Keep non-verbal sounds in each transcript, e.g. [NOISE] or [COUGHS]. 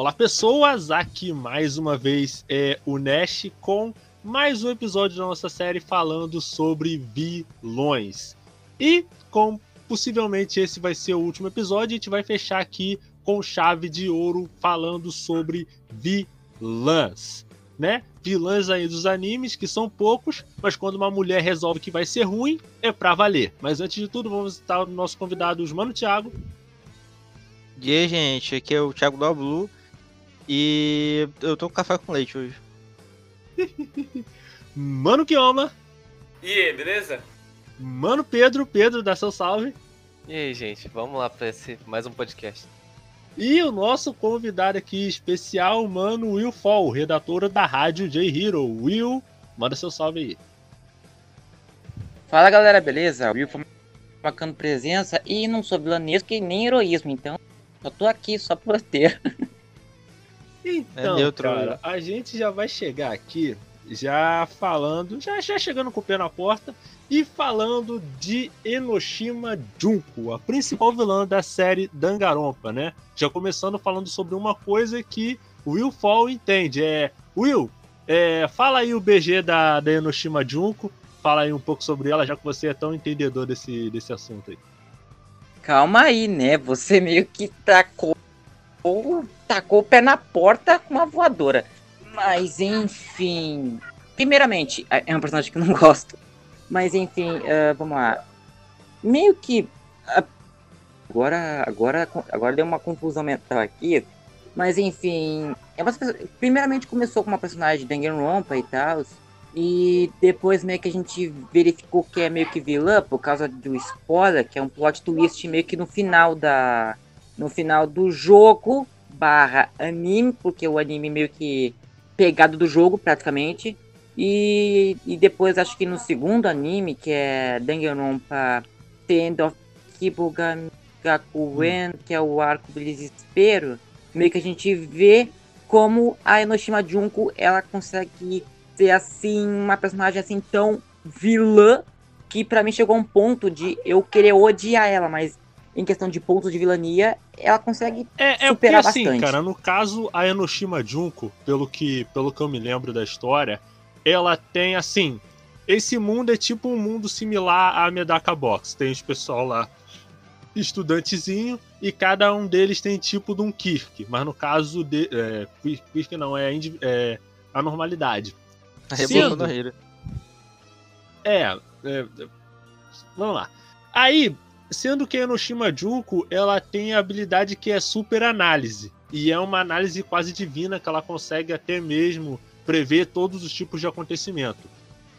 Olá pessoas, aqui mais uma vez é o Nash com mais um episódio da nossa série falando sobre vilões. E com possivelmente esse vai ser o último episódio, a gente vai fechar aqui com chave de ouro falando sobre vilãs, né? Vilãs aí dos animes, que são poucos, mas quando uma mulher resolve que vai ser ruim, é pra valer. Mas antes de tudo, vamos visitar o nosso convidado, Mano Thiago. E aí, gente, aqui é o Thiago do Blue e eu tô com café com leite hoje. [LAUGHS] Mano Kioma. E aí, beleza? Mano Pedro, Pedro, dá seu salve. E aí, gente, vamos lá para esse mais um podcast. E o nosso convidado aqui especial, mano Will Fall, redatora da rádio J Hero. Will, manda seu salve aí. Fala galera, beleza? Will Fall marcando presença e não sou vilanesco e nem heroísmo, então eu tô aqui só por ter. [LAUGHS] Então, é neutro, cara, a gente já vai chegar aqui já falando, já, já chegando com o pé na porta e falando de Enoshima Junko, a principal vilã da série Danganronpa, né? Já começando falando sobre uma coisa que o Will Fall entende, é Will, é, fala aí o BG da, da Enoshima Junko, fala aí um pouco sobre ela, já que você é tão entendedor desse, desse assunto aí. Calma aí, né? Você meio que tacou tacou o pé na porta com uma voadora. Mas enfim. Primeiramente, é, é um personagem que eu não [LAUGHS] gosto. Mas enfim, uh, vamos lá. Meio que. Uh, agora, agora, agora deu uma confusão mental aqui. Mas enfim. É primeiramente começou com uma personagem de Danganronpa e tal. E depois meio que a gente verificou que é meio que vilã por causa do spoiler, que é um plot twist meio que no final da. No final do jogo barra anime, porque o anime meio que pegado do jogo praticamente. E, e depois acho que no segundo anime, que é Danganronpa Tend of Kibugan Gakuen, que é o arco do desespero, meio que a gente vê como a Enoshima Junko ela consegue ser assim uma personagem assim tão vilã que para mim chegou a um ponto de eu querer odiar ela, mas em questão de pontos de vilania, ela consegue é, é superar porque, assim, bastante. cara, no caso, a Enoshima Junko, pelo que, pelo que eu me lembro da história, ela tem, assim, esse mundo é tipo um mundo similar à Medaka Box. Tem os pessoal lá, estudantezinho, e cada um deles tem tipo de um Kirk. Mas no caso de... É, Kirk não, é, é a normalidade. Sendo, é, é, vamos lá. Aí, Sendo que a Enoshima Junko, ela tem a habilidade que é super análise. E é uma análise quase divina que ela consegue até mesmo prever todos os tipos de acontecimento.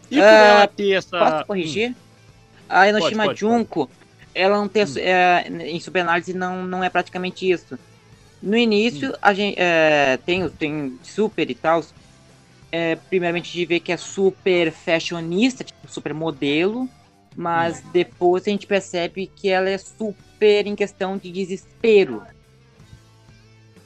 E por uh, ela ter essa. Posso corrigir? Hum. A Enoshima pode, pode, Junko, pode. ela não tem. Hum. É, em superanálise não, não é praticamente isso. No início, hum. a gente é, tem, tem super e tal. É, primeiramente, de ver que é super fashionista, tipo, super modelo. Mas depois a gente percebe que ela é super em questão de desespero.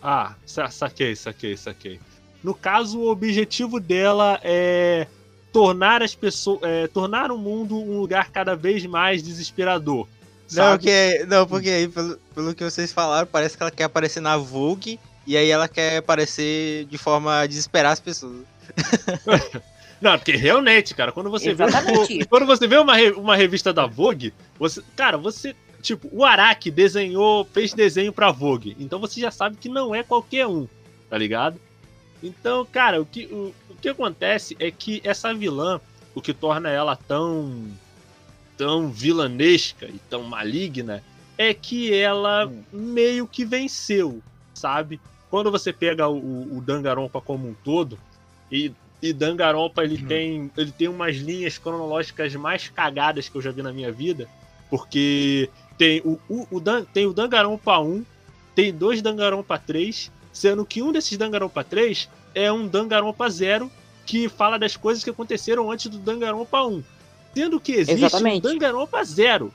Ah, saquei, saquei, saquei. No caso, o objetivo dela é tornar as pessoas, é, tornar o mundo um lugar cada vez mais desesperador. Sabe? Não, que, não, porque aí, pelo, pelo que vocês falaram, parece que ela quer aparecer na Vogue e aí ela quer aparecer de forma a desesperar as pessoas. [LAUGHS] Não, porque realmente, cara, quando você Exatamente. vê. Quando você vê uma, uma revista da Vogue, você. Cara, você. Tipo, o Araki desenhou, fez desenho pra Vogue. Então você já sabe que não é qualquer um, tá ligado? Então, cara, o que, o, o que acontece é que essa vilã, o que torna ela tão. tão vilanesca e tão maligna, é que ela hum. meio que venceu, sabe? Quando você pega o, o Danganronpa como um todo, e e Danganronpa ele uhum. tem ele tem umas linhas cronológicas mais cagadas que eu já vi na minha vida, porque tem o, o, o Dan, tem o Danganronpa 1, tem dois Danganronpa 3, sendo que um desses Danganronpa 3 é um Danganronpa 0 que fala das coisas que aconteceram antes do Danganronpa 1. Sendo que existe Exatamente. um Danganronpa 0.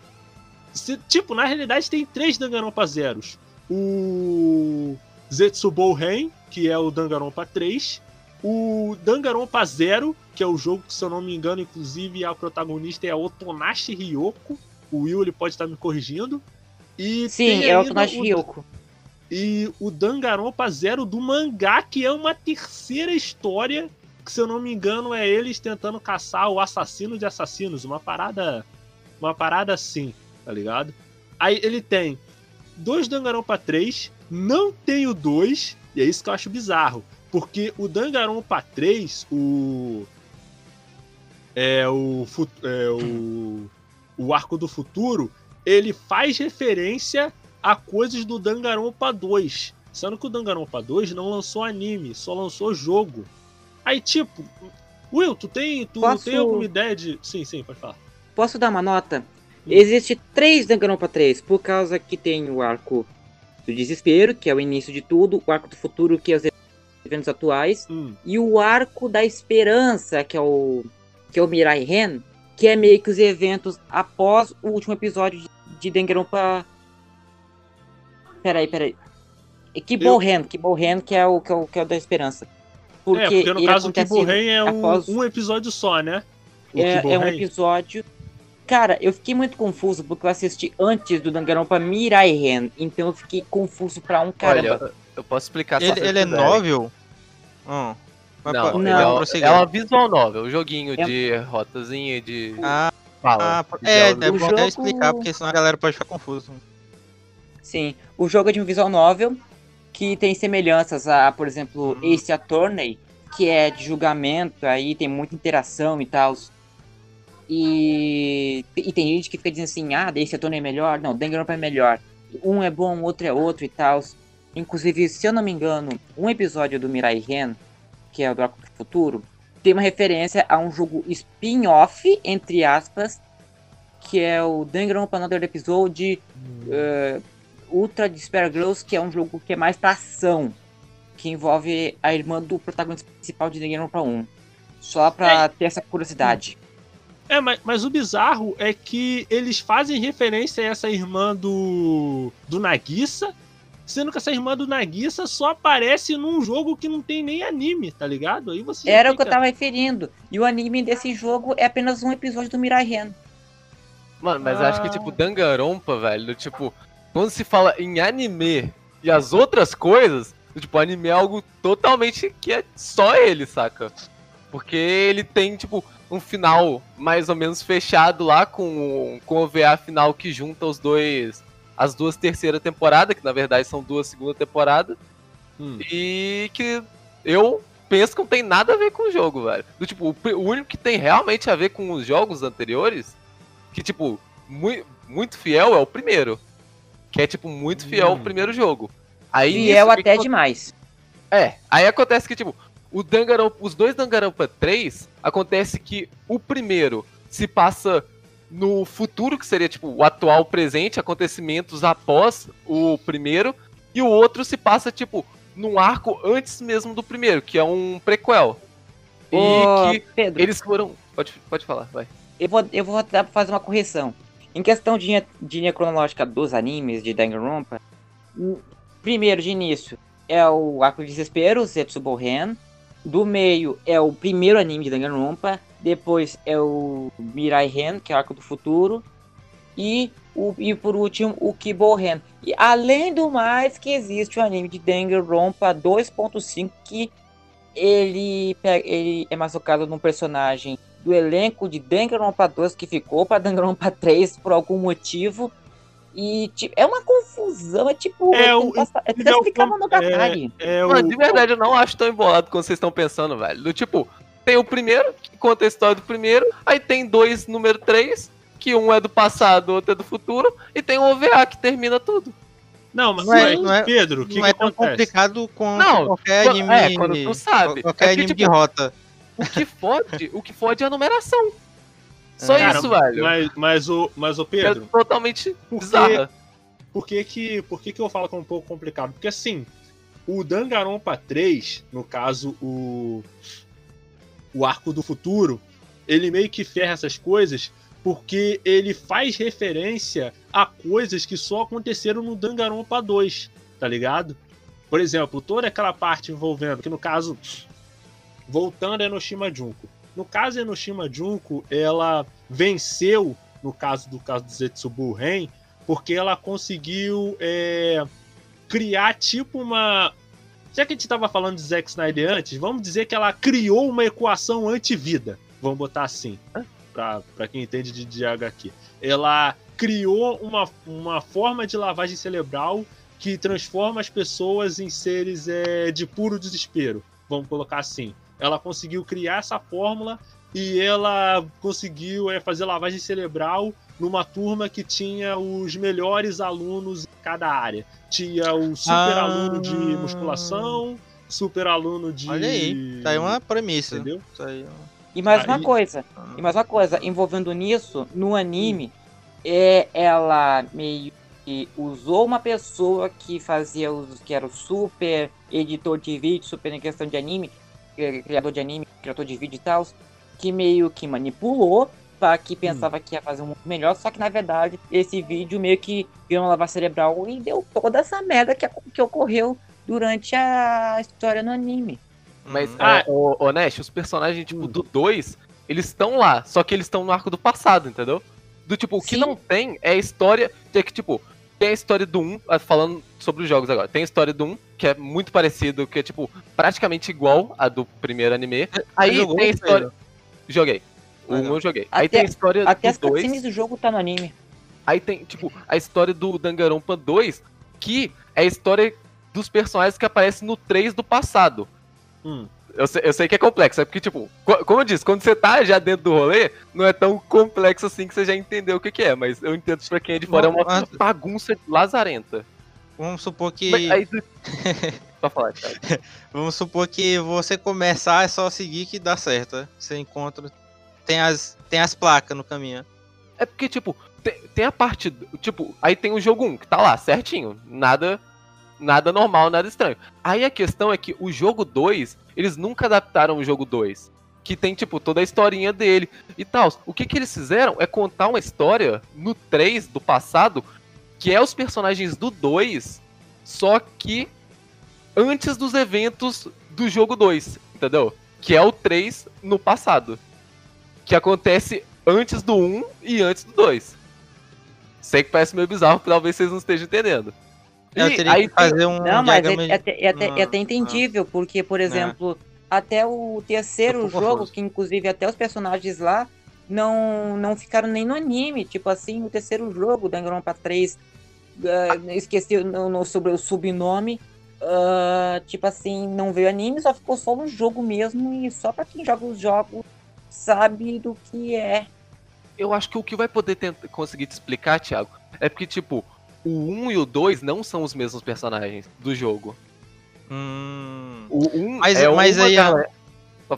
Se, tipo, na realidade tem três Danganronpa zeros. O Zetsubou Ren, que é o Danganronpa 3, o Danganronpa Zero, que é o jogo que, se eu não me engano, inclusive a protagonista é a Otonashi Ryoko. O Will ele pode estar me corrigindo. E Sim, é a Otonashi o... Ryoko. e o Danganronpa Zero do mangá, que é uma terceira história, que se eu não me engano é eles tentando caçar o assassino de assassinos, uma parada uma parada assim, tá ligado? Aí ele tem dois Danganronpa 3, não tem o 2, e é isso que eu acho bizarro, porque o Danganronpa 3, o é o é o o arco do futuro, ele faz referência a coisas do Danganronpa 2. Sendo que o Danganronpa 2 não lançou anime, só lançou jogo. Aí, tipo, Will, tu tem, tu Posso... tem alguma ideia de. Sim, sim, pode falar. Posso dar uma nota? Hum. Existe três Danganronpa 3, por causa que tem o arco do desespero, que é o início de tudo, o arco do futuro, que é os eventos atuais, hum. e o arco da esperança, que é o que é o Mirai Ren, que é meio que os eventos após o último episódio de Danganronpa Peraí, peraí. Kibohen, eu... que é o que é o, que é o da esperança. Porque, é, porque no caso o Kibohen é um, após... um episódio só, né? É, é, um episódio. Cara, eu fiquei muito confuso porque eu assisti antes do Danganronpa Mirai Ren, então eu fiquei confuso pra um caramba. Olha, eu posso explicar Ele, ele é novel? Hum. Não, não. É, é uma visual novel, um joguinho é... de rotazinha de. Ah, Fala, ah é, é bom jogo... explicar, porque senão a galera pode ficar confusa. Sim, o jogo é de um visual novel que tem semelhanças a, por exemplo, uhum. Ace Attorney, que é de julgamento, aí tem muita interação e tal. E, e tem gente que fica dizendo assim, ah, Ace Attorney é melhor, não, Danganronpa é melhor. Um é bom, o outro é outro e tal. Inclusive, se eu não me engano, um episódio do Mirai Ren, que é o do Arco do Futuro, tem uma referência a um jogo spin-off, entre aspas, que é o Danganronpa Another Episode uh, Ultra Despair Girls, que é um jogo que é mais pra ação, que envolve a irmã do protagonista principal de Danganronpa 1. Só pra é. ter essa curiosidade. É, mas, mas, o bizarro é que eles fazem referência a essa irmã do, do Nagisa, sendo que essa irmã do Nagisa só aparece num jogo que não tem nem anime, tá ligado? Aí você Era fica... o que eu tava referindo. E o anime desse jogo é apenas um episódio do Mirai Ren. Mano, mas ah. acho que, ah. tipo, Danganronpa, velho, tipo, quando se fala em anime e as outras coisas, tipo, anime é algo totalmente que é só ele, saca? Porque ele tem, tipo, um final mais ou menos fechado lá com, com o VA final que junta os dois. As duas terceira temporada, que na verdade são duas segunda temporada. Hum. E que eu penso que não tem nada a ver com o jogo, velho. Do, tipo, o único que tem realmente a ver com os jogos anteriores, que, tipo, muito, muito fiel é o primeiro. Que é, tipo, muito fiel hum. ao primeiro jogo. Aí, fiel até que... demais. É, aí acontece que, tipo, o Danganronpa, os dois Danganronpa 3, acontece que o primeiro se passa no futuro, que seria, tipo, o atual presente, acontecimentos após o primeiro, e o outro se passa, tipo, num arco antes mesmo do primeiro, que é um prequel. E que Pedro, eles foram... Pode, pode falar, vai. Eu vou, eu vou fazer uma correção. Em questão de linha, de linha cronológica dos animes de Danganronpa, primeiro de início é o Arco de Desespero, Zetsubo Ren. Do meio é o primeiro anime de Danganronpa. Depois é o Mirai Ren, que é o Arco do Futuro. E, o, e por último, o Kibo Ren. E além do mais, que existe o anime de Danganronpa 2.5, que ele, ele é mais focado num personagem do elenco de Danganronpa 2 que ficou para Danganronpa 3 por algum motivo. E tipo, é uma confusão, é tipo. É, o, é tentar explicar Monogatari. É, é Mano, de verdade, eu não acho tão embolado como vocês estão pensando, velho. Do tipo, tem o primeiro, que conta a história do primeiro, aí tem dois, número 3, que um é do passado, outro é do futuro, e tem um OVA que termina tudo. Não, mas não é, não é, Pedro, que não que é tão complicado com não, qualquer anime. É, quando tu sabe. Qualquer é que, anime tipo, de rota. O que fode, o que fode é a numeração. Só Cara, isso, velho. Mas, mas, o, mas o Pedro. É totalmente por bizarra. Por que que, por que que eu falo que é um pouco complicado? Porque assim, o Danganronpa 3, no caso o o Arco do Futuro, ele meio que ferra essas coisas porque ele faz referência a coisas que só aconteceram no Danganronpa 2, tá ligado? Por exemplo, toda aquela parte envolvendo, que no caso voltando a Enoshima Junko. No caso de Enoshima Junko, ela venceu, no caso do caso do Zetsubu Ren, porque ela conseguiu é, criar tipo uma. Já que a gente tava falando de Zack Snyder antes, vamos dizer que ela criou uma equação anti-vida. Vamos botar assim, pra, pra quem entende de, de HQ. Ela criou uma, uma forma de lavagem cerebral que transforma as pessoas em seres é, de puro desespero. Vamos colocar assim. Ela conseguiu criar essa fórmula e ela conseguiu é, fazer lavagem cerebral numa turma que tinha os melhores alunos em cada área. Tinha o super ah... aluno de musculação, super aluno de. Olha aí, tá aí uma premissa. Entendeu? Tá aí... E mais uma coisa, ah. e mais uma coisa, envolvendo nisso, no anime, é ela meio que usou uma pessoa que fazia os que era o super editor de vídeo, super em questão de anime, criador de anime, criador de vídeo e tal, que meio que manipulou que pensava hum. que ia fazer um mundo melhor, só que na verdade esse vídeo meio que virou uma lavar cerebral e deu toda essa merda que, que ocorreu durante a história no anime. Mas, ah, o, o Nash, os personagens, tipo, hum. do 2, eles estão lá, só que eles estão no arco do passado, entendeu? Do tipo, o que não tem é a história. É que, tipo, tem a história do 1, ah, falando sobre os jogos agora. Tem a história do 1, que é muito parecido, que é, tipo, praticamente igual a do primeiro anime. Aí tem a história. Joguei. O 1 eu joguei. Até, Aí tem a história até do 2. Até do jogo tá no anime. Aí tem, tipo, a história do Danganronpa 2, que é a história dos personagens que aparecem no 3 do passado. Hum. Eu sei, eu sei que é complexo, é porque, tipo, como eu disse, quando você tá já dentro do rolê, não é tão complexo assim que você já entendeu o que, que é, mas eu entendo que pra quem é de fora é uma bagunça lazarenta. Vamos supor que. Mas, aí, Só [LAUGHS] falar, cara. Vamos supor que você começar é só seguir que dá certo. Né? Você encontra. Tem as, tem as placas no caminho. É porque, tipo, tem, tem a parte. Tipo, aí tem o jogo 1, que tá lá, certinho. Nada nada normal, nada estranho. Aí a questão é que o jogo 2, eles nunca adaptaram o jogo 2. Que tem, tipo, toda a historinha dele e tal. O que, que eles fizeram é contar uma história no 3 do passado, que é os personagens do 2, só que antes dos eventos do jogo 2, entendeu? Que é o 3 no passado. Que acontece antes do 1 e antes do 2. Sei que parece meio bizarro, talvez vocês não estejam entendendo. Eu e teria aí que fazer um. Não, mas é, é, até, é, até, é até entendível, porque, por exemplo, até o terceiro jogo, que inclusive até os personagens lá não, não ficaram nem no anime. Tipo assim, o terceiro jogo, Danganronpa 3, uh, esqueci no, no, sobre o subnome. Uh, tipo assim, não veio anime, só ficou só no jogo mesmo. E só pra quem joga os jogos sabe do que é. Eu acho que o que vai poder tentar, conseguir te explicar, Thiago, é porque, tipo, o 1 e o 2 não são os mesmos personagens do jogo. Hum. O 1 mas, é mas uma aí galera...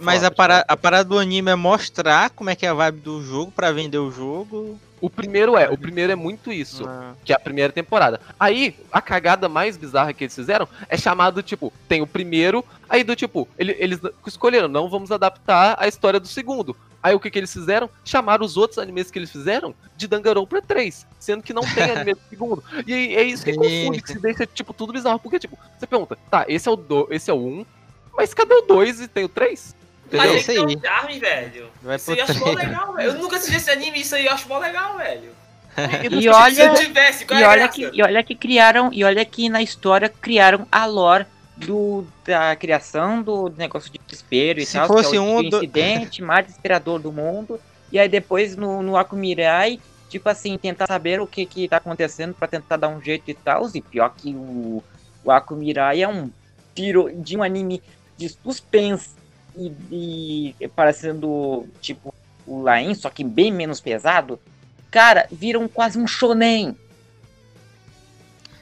Mas a, para, a parada do anime é mostrar como é que é a vibe do jogo para vender o jogo. O primeiro é, o primeiro é muito isso, ah. que é a primeira temporada. Aí, a cagada mais bizarra que eles fizeram é chamado, tipo, tem o primeiro, aí do tipo, ele, eles escolheram, não vamos adaptar a história do segundo. Aí o que, que eles fizeram? Chamaram os outros animes que eles fizeram de Danganronpa 3, sendo que não tem [LAUGHS] anime do segundo. E é isso que confunde, que se deixa, tipo, tudo bizarro. Porque, tipo, você pergunta, tá, esse é o, do, esse é o 1, mas cadê o 2 e tem o 3? Mas é isso aí. um charme, velho. Vai isso aí eu acho mó legal, velho. Eu nunca assisti esse anime, isso aí eu acho mó legal, velho. E, [LAUGHS] olha, se eu tivesse, e, é olha que, e olha que criaram, e olha que na história criaram a lore do, da criação do negócio de desespero e Se tal, fosse que é o um incidente do... [LAUGHS] mais desesperador do mundo. E aí depois no, no Akumirai, tipo assim, tentar saber o que que tá acontecendo para tentar dar um jeito e tal. E pior que o, o Akumirai é um tiro de um anime de suspense e, e parecendo tipo o Lain, só que bem menos pesado. Cara, viram quase um shonen.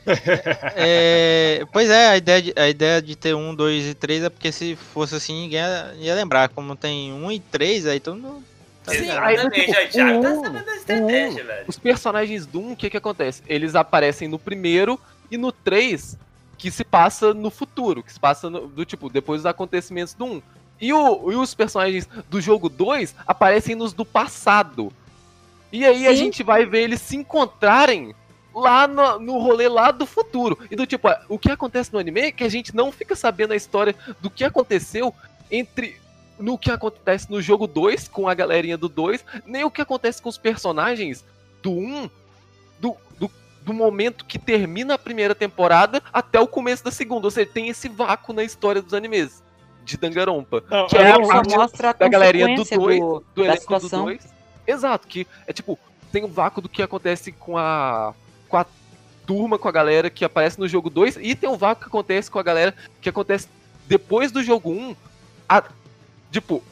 [LAUGHS] é, pois é, a ideia, de, a ideia de ter um, dois e três é porque se fosse assim, ninguém ia, ia lembrar. Como tem um e três, aí todo mundo. Tá Sim, aí, tipo, já, um, tá sabendo da estratégia, um, velho. Os personagens do 1, o que que acontece? Eles aparecem no primeiro e no 3, que se passa no futuro, que se passa no, do tipo, depois dos acontecimentos do 1. E, o, e os personagens do jogo 2 aparecem nos do passado. E aí Sim. a gente vai ver eles se encontrarem lá no, no rolê lá do futuro. E do tipo, o que acontece no anime é que a gente não fica sabendo a história do que aconteceu entre no que acontece no jogo 2 com a galerinha do 2, nem o que acontece com os personagens do 1, um, do, do do momento que termina a primeira temporada até o começo da segunda. Ou seja, tem esse vácuo na história dos animes de Dangarompa. Não, que é, a parte mostra da galerinha do 2, do, do elenco do 2. Exato, que é tipo, tem o um vácuo do que acontece com a com a turma, com a galera que aparece no jogo 2 e tem um vácuo que acontece com a galera que acontece depois do jogo 1, um, a, tipo,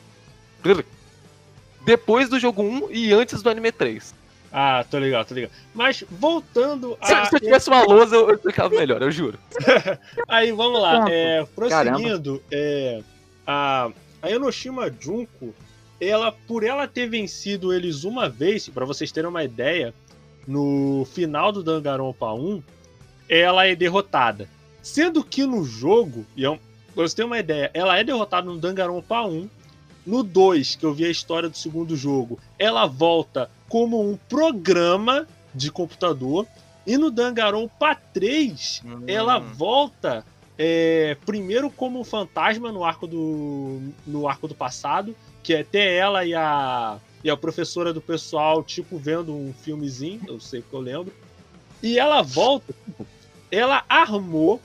depois do jogo 1 e antes do anime 3. Ah, tô ligado, tô ligado. Mas voltando a. Se, se eu tivesse uma lousa, eu explicava [LAUGHS] melhor, eu juro. [LAUGHS] Aí, vamos lá. É, prosseguindo, é, a, a Enoshima Junko, ela, por ela ter vencido eles uma vez, para vocês terem uma ideia, no final do Danganronpa 1, ela é derrotada. Sendo que no jogo, e é pra você ter uma ideia, ela é derrotada no Danganronpa 1, no 2, que eu vi a história do segundo jogo, ela volta como um programa de computador. E no Danganronpa 3, hum. ela volta é, primeiro como um fantasma no arco do no arco do passado, que é até ela e a e a professora do pessoal tipo vendo um filmezinho, eu sei que eu lembro. E ela volta, ela armou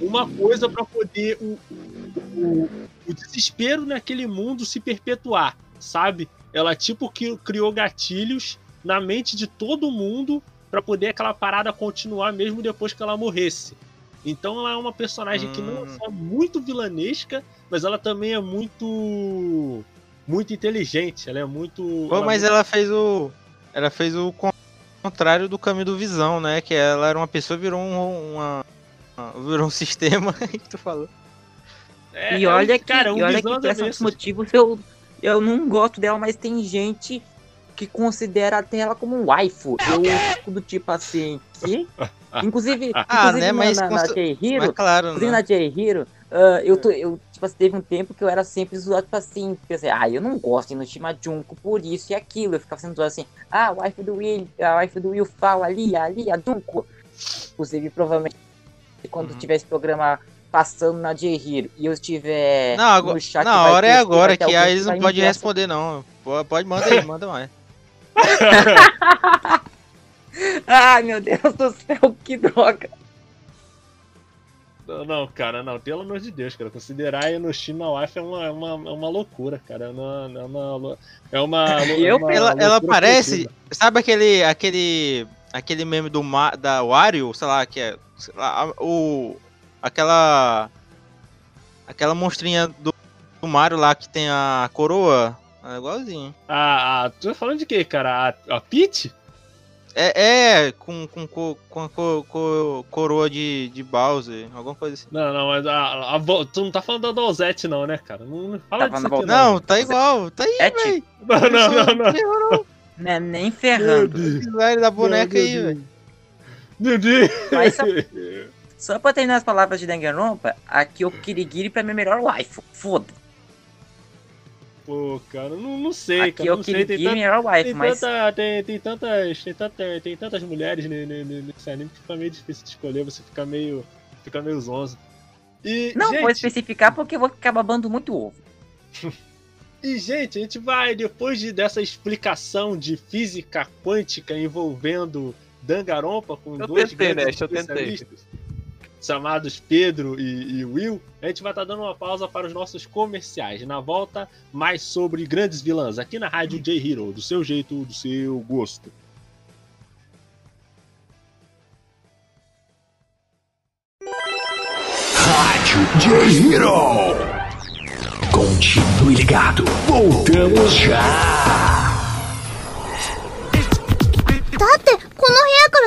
uma coisa para poder o, o, o desespero naquele mundo se perpetuar, sabe? Ela tipo que criou gatilhos na mente de todo mundo para poder aquela parada continuar mesmo depois que ela morresse. Então ela é uma personagem hum. que não é hum. só muito vilanesca, mas ela também é muito muito inteligente, ela é muito Pô, ela mas é muito... ela fez o ela fez o contrário do caminho do Visão, né? Que ela era uma pessoa virou um, uma virou um [LAUGHS] sistema que tu falou. É, e olha que, cara, um e olha que por esses motivos eu, eu não gosto dela, mas tem gente que considera até ela como um waifu. Eu fico do tipo assim, que? Inclusive, ah, inclusive né, mas na, na J-Hero, claro, inclusive né? na uh, eu, tô, eu tipo assim, teve um tempo que eu era sempre zoado, tipo assim, pensei, ah, eu não gosto de no Shima Junko por isso e aquilo. Eu ficava sendo zoado assim, ah, o wife do Will, a wife do Will fala ali, ali, a Junko. Inclusive, provavelmente, quando uhum. tiver esse programa passando na J-Hero e eu estiver não, agora, no chat. Na hora é agora, que aí eles não podem responder, não. Pode, manda aí, manda mais. [LAUGHS] Ai, meu Deus do céu, que droga. Não, não, cara, não, pelo amor de Deus, cara. Considerar a China Wife é uma, é uma, é uma loucura, cara. É uma. É uma, é uma, [LAUGHS] é uma ela, ela parece. Sabe aquele. aquele. aquele meme do da Wario, sei lá, que é. Lá, o. Aquela. Aquela monstrinha do, do Mario lá que tem a coroa. É igualzinho. Ah, ah, tu tá falando de quê, cara? A, a Peach? É, é com, com, com, com, com coroa de, de Bowser, alguma coisa assim. Não, não, mas a, a, a, tu não tá falando da Dozette, não, né, cara? Não, não fala tá disso aqui, não. não. tá igual, tá aí, velho. Não, não, não, não. Não, não é nem ferrando. O da boneca aí, velho. Meu Deus. Mas [LAUGHS] só, pra terminar as palavras de Danganronpa, aqui o Kirigiri pra mim é melhor wife. Foda. Pô, cara, não, não sei, Aqui cara. Eu não sei, tem, tanta, wife, tem, mas... tanta, tem, tem, tantas, tem, tanta, tem tantas mulheres nesse anime que fica meio difícil de escolher, você fica meio. fica meio zonzo. E, não gente... vou especificar porque eu vou ficar babando muito ovo. [LAUGHS] e, gente, a gente vai, depois de, dessa explicação de física quântica envolvendo Dangarompa com eu dois tentei, né? Eu tentei chamados Pedro e, e Will, a gente vai estar tá dando uma pausa para os nossos comerciais. Na volta, mais sobre grandes vilãs aqui na Rádio J Hero, do seu jeito, do seu gosto. Rádio J Hero. Continue ligado, voltamos já.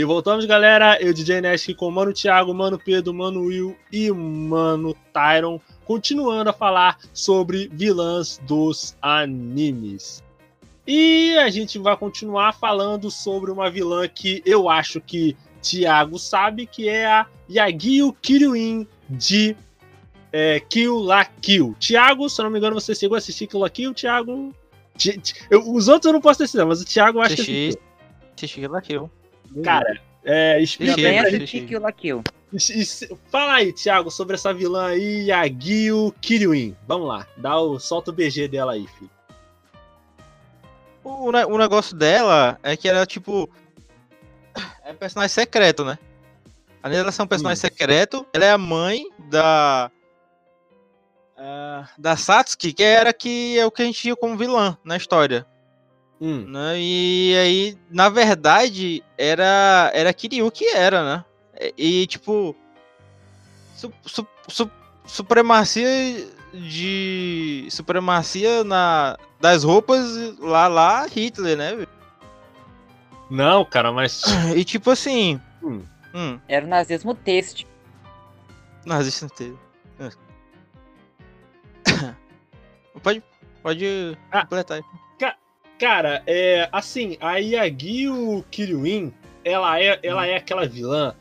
E voltamos, galera. Eu, DJ Nest, com o Mano Thiago, Mano Pedro, Mano Will e Mano Tyron, continuando a falar sobre vilãs dos animes. E a gente vai continuar falando sobre uma vilã que eu acho que Thiago sabe, que é a Yagyu Kiryuin de é, Kill la Kill. Thiago, se eu não me engano, você chegou a assistir Kill la Kill, Thiago? Eu, os outros eu não posso assistir, mas o Thiago eu acho que... Assisti Kill la Kill. Cara, é, explica Também assisti Kill la Kill. Fala aí, Thiago, sobre essa vilã aí, Yagyu Kiryuin. Vamos lá, dá o, solta o BG dela aí, filho. O, o negócio dela é que ela, tipo. É personagem secreto, né? Além dela ser um personagem hum. secreto, ela é a mãe da. Uh, da Satsuki, que era que é o que a gente tinha como vilã na história. Hum. Né? E aí, na verdade, era era Kiryu que era, né? E, tipo, su, su, su, supremacia de supremacia na das roupas lá lá Hitler, né? Não, cara, mas [CLEARS THROAT] e tipo assim, hum. Hum. era o nazismo têxtil. Nazismo têxtil. [COUGHS] pode pode ah. completar aí. Cara, é assim, a Yagyu Kiryuin, ela é, ela é aquela vilã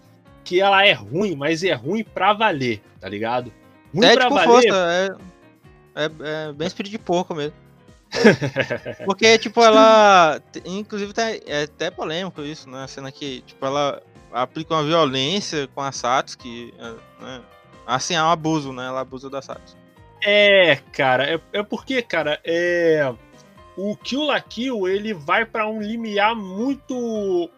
que ela é ruim, mas é ruim pra valer, tá ligado? Ruim é, pra tipo, valer. Força, é, é, é bem espírito de porco mesmo. [LAUGHS] Porque, tipo, ela. Inclusive, tá, é até polêmico isso, né? A cena que, tipo, ela aplica uma violência com a Satsuki. É, né? Assim, é um abuso, né? Ela abusa da Satsuki. É, cara, é, é porque, cara, é o Kill la Kill ele vai para um limiar muito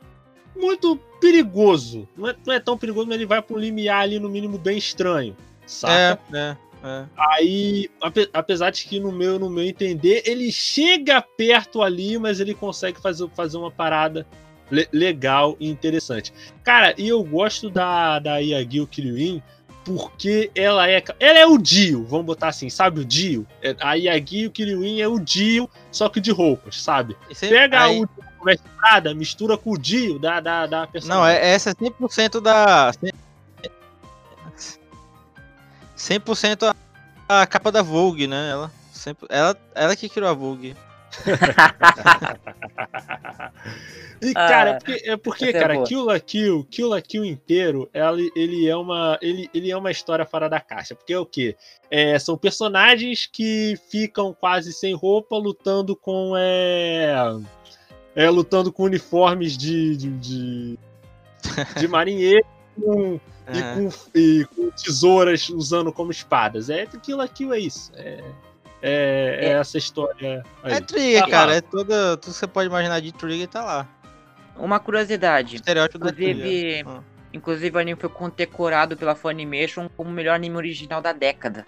muito perigoso. Não é, não é, tão perigoso, mas ele vai para um limiar ali no mínimo bem estranho, saca? É, é, é. Aí, apesar de que no meu no meu entender, ele chega perto ali, mas ele consegue fazer, fazer uma parada le legal e interessante. Cara, e eu gosto da da Yagyu Kiryuin porque ela é ela é o Dio, vamos botar assim, sabe o Dio? É, a Yagi e o Kiryuin é o Dio, só que de roupas, sabe? Pega aí... o Prada, mistura com o Dio da, da, da personagem. Não, é, essa é 100% da... 100% a, a capa da Vogue, né? Ela, sempre, ela, ela que criou a Vogue. E, cara, ah, porque, é porque, é cara, Kill la Kill, Kill la Kill inteiro, ele, ele, é uma, ele, ele é uma história fora da caixa. Porque é o quê? É, são personagens que ficam quase sem roupa, lutando com. É, é lutando com uniformes de, de, de, [LAUGHS] de marinheiro com, e, com, e com tesouras usando como espadas. É Kill la Kill é isso. É. É, é, é, essa história. Aí. É Trigger, tá cara. É toda, tudo que você pode imaginar de Trigger tá lá. Uma curiosidade. Estereótipo inclusive, da inclusive o anime foi condecorado pela Funimation como o melhor anime original da década.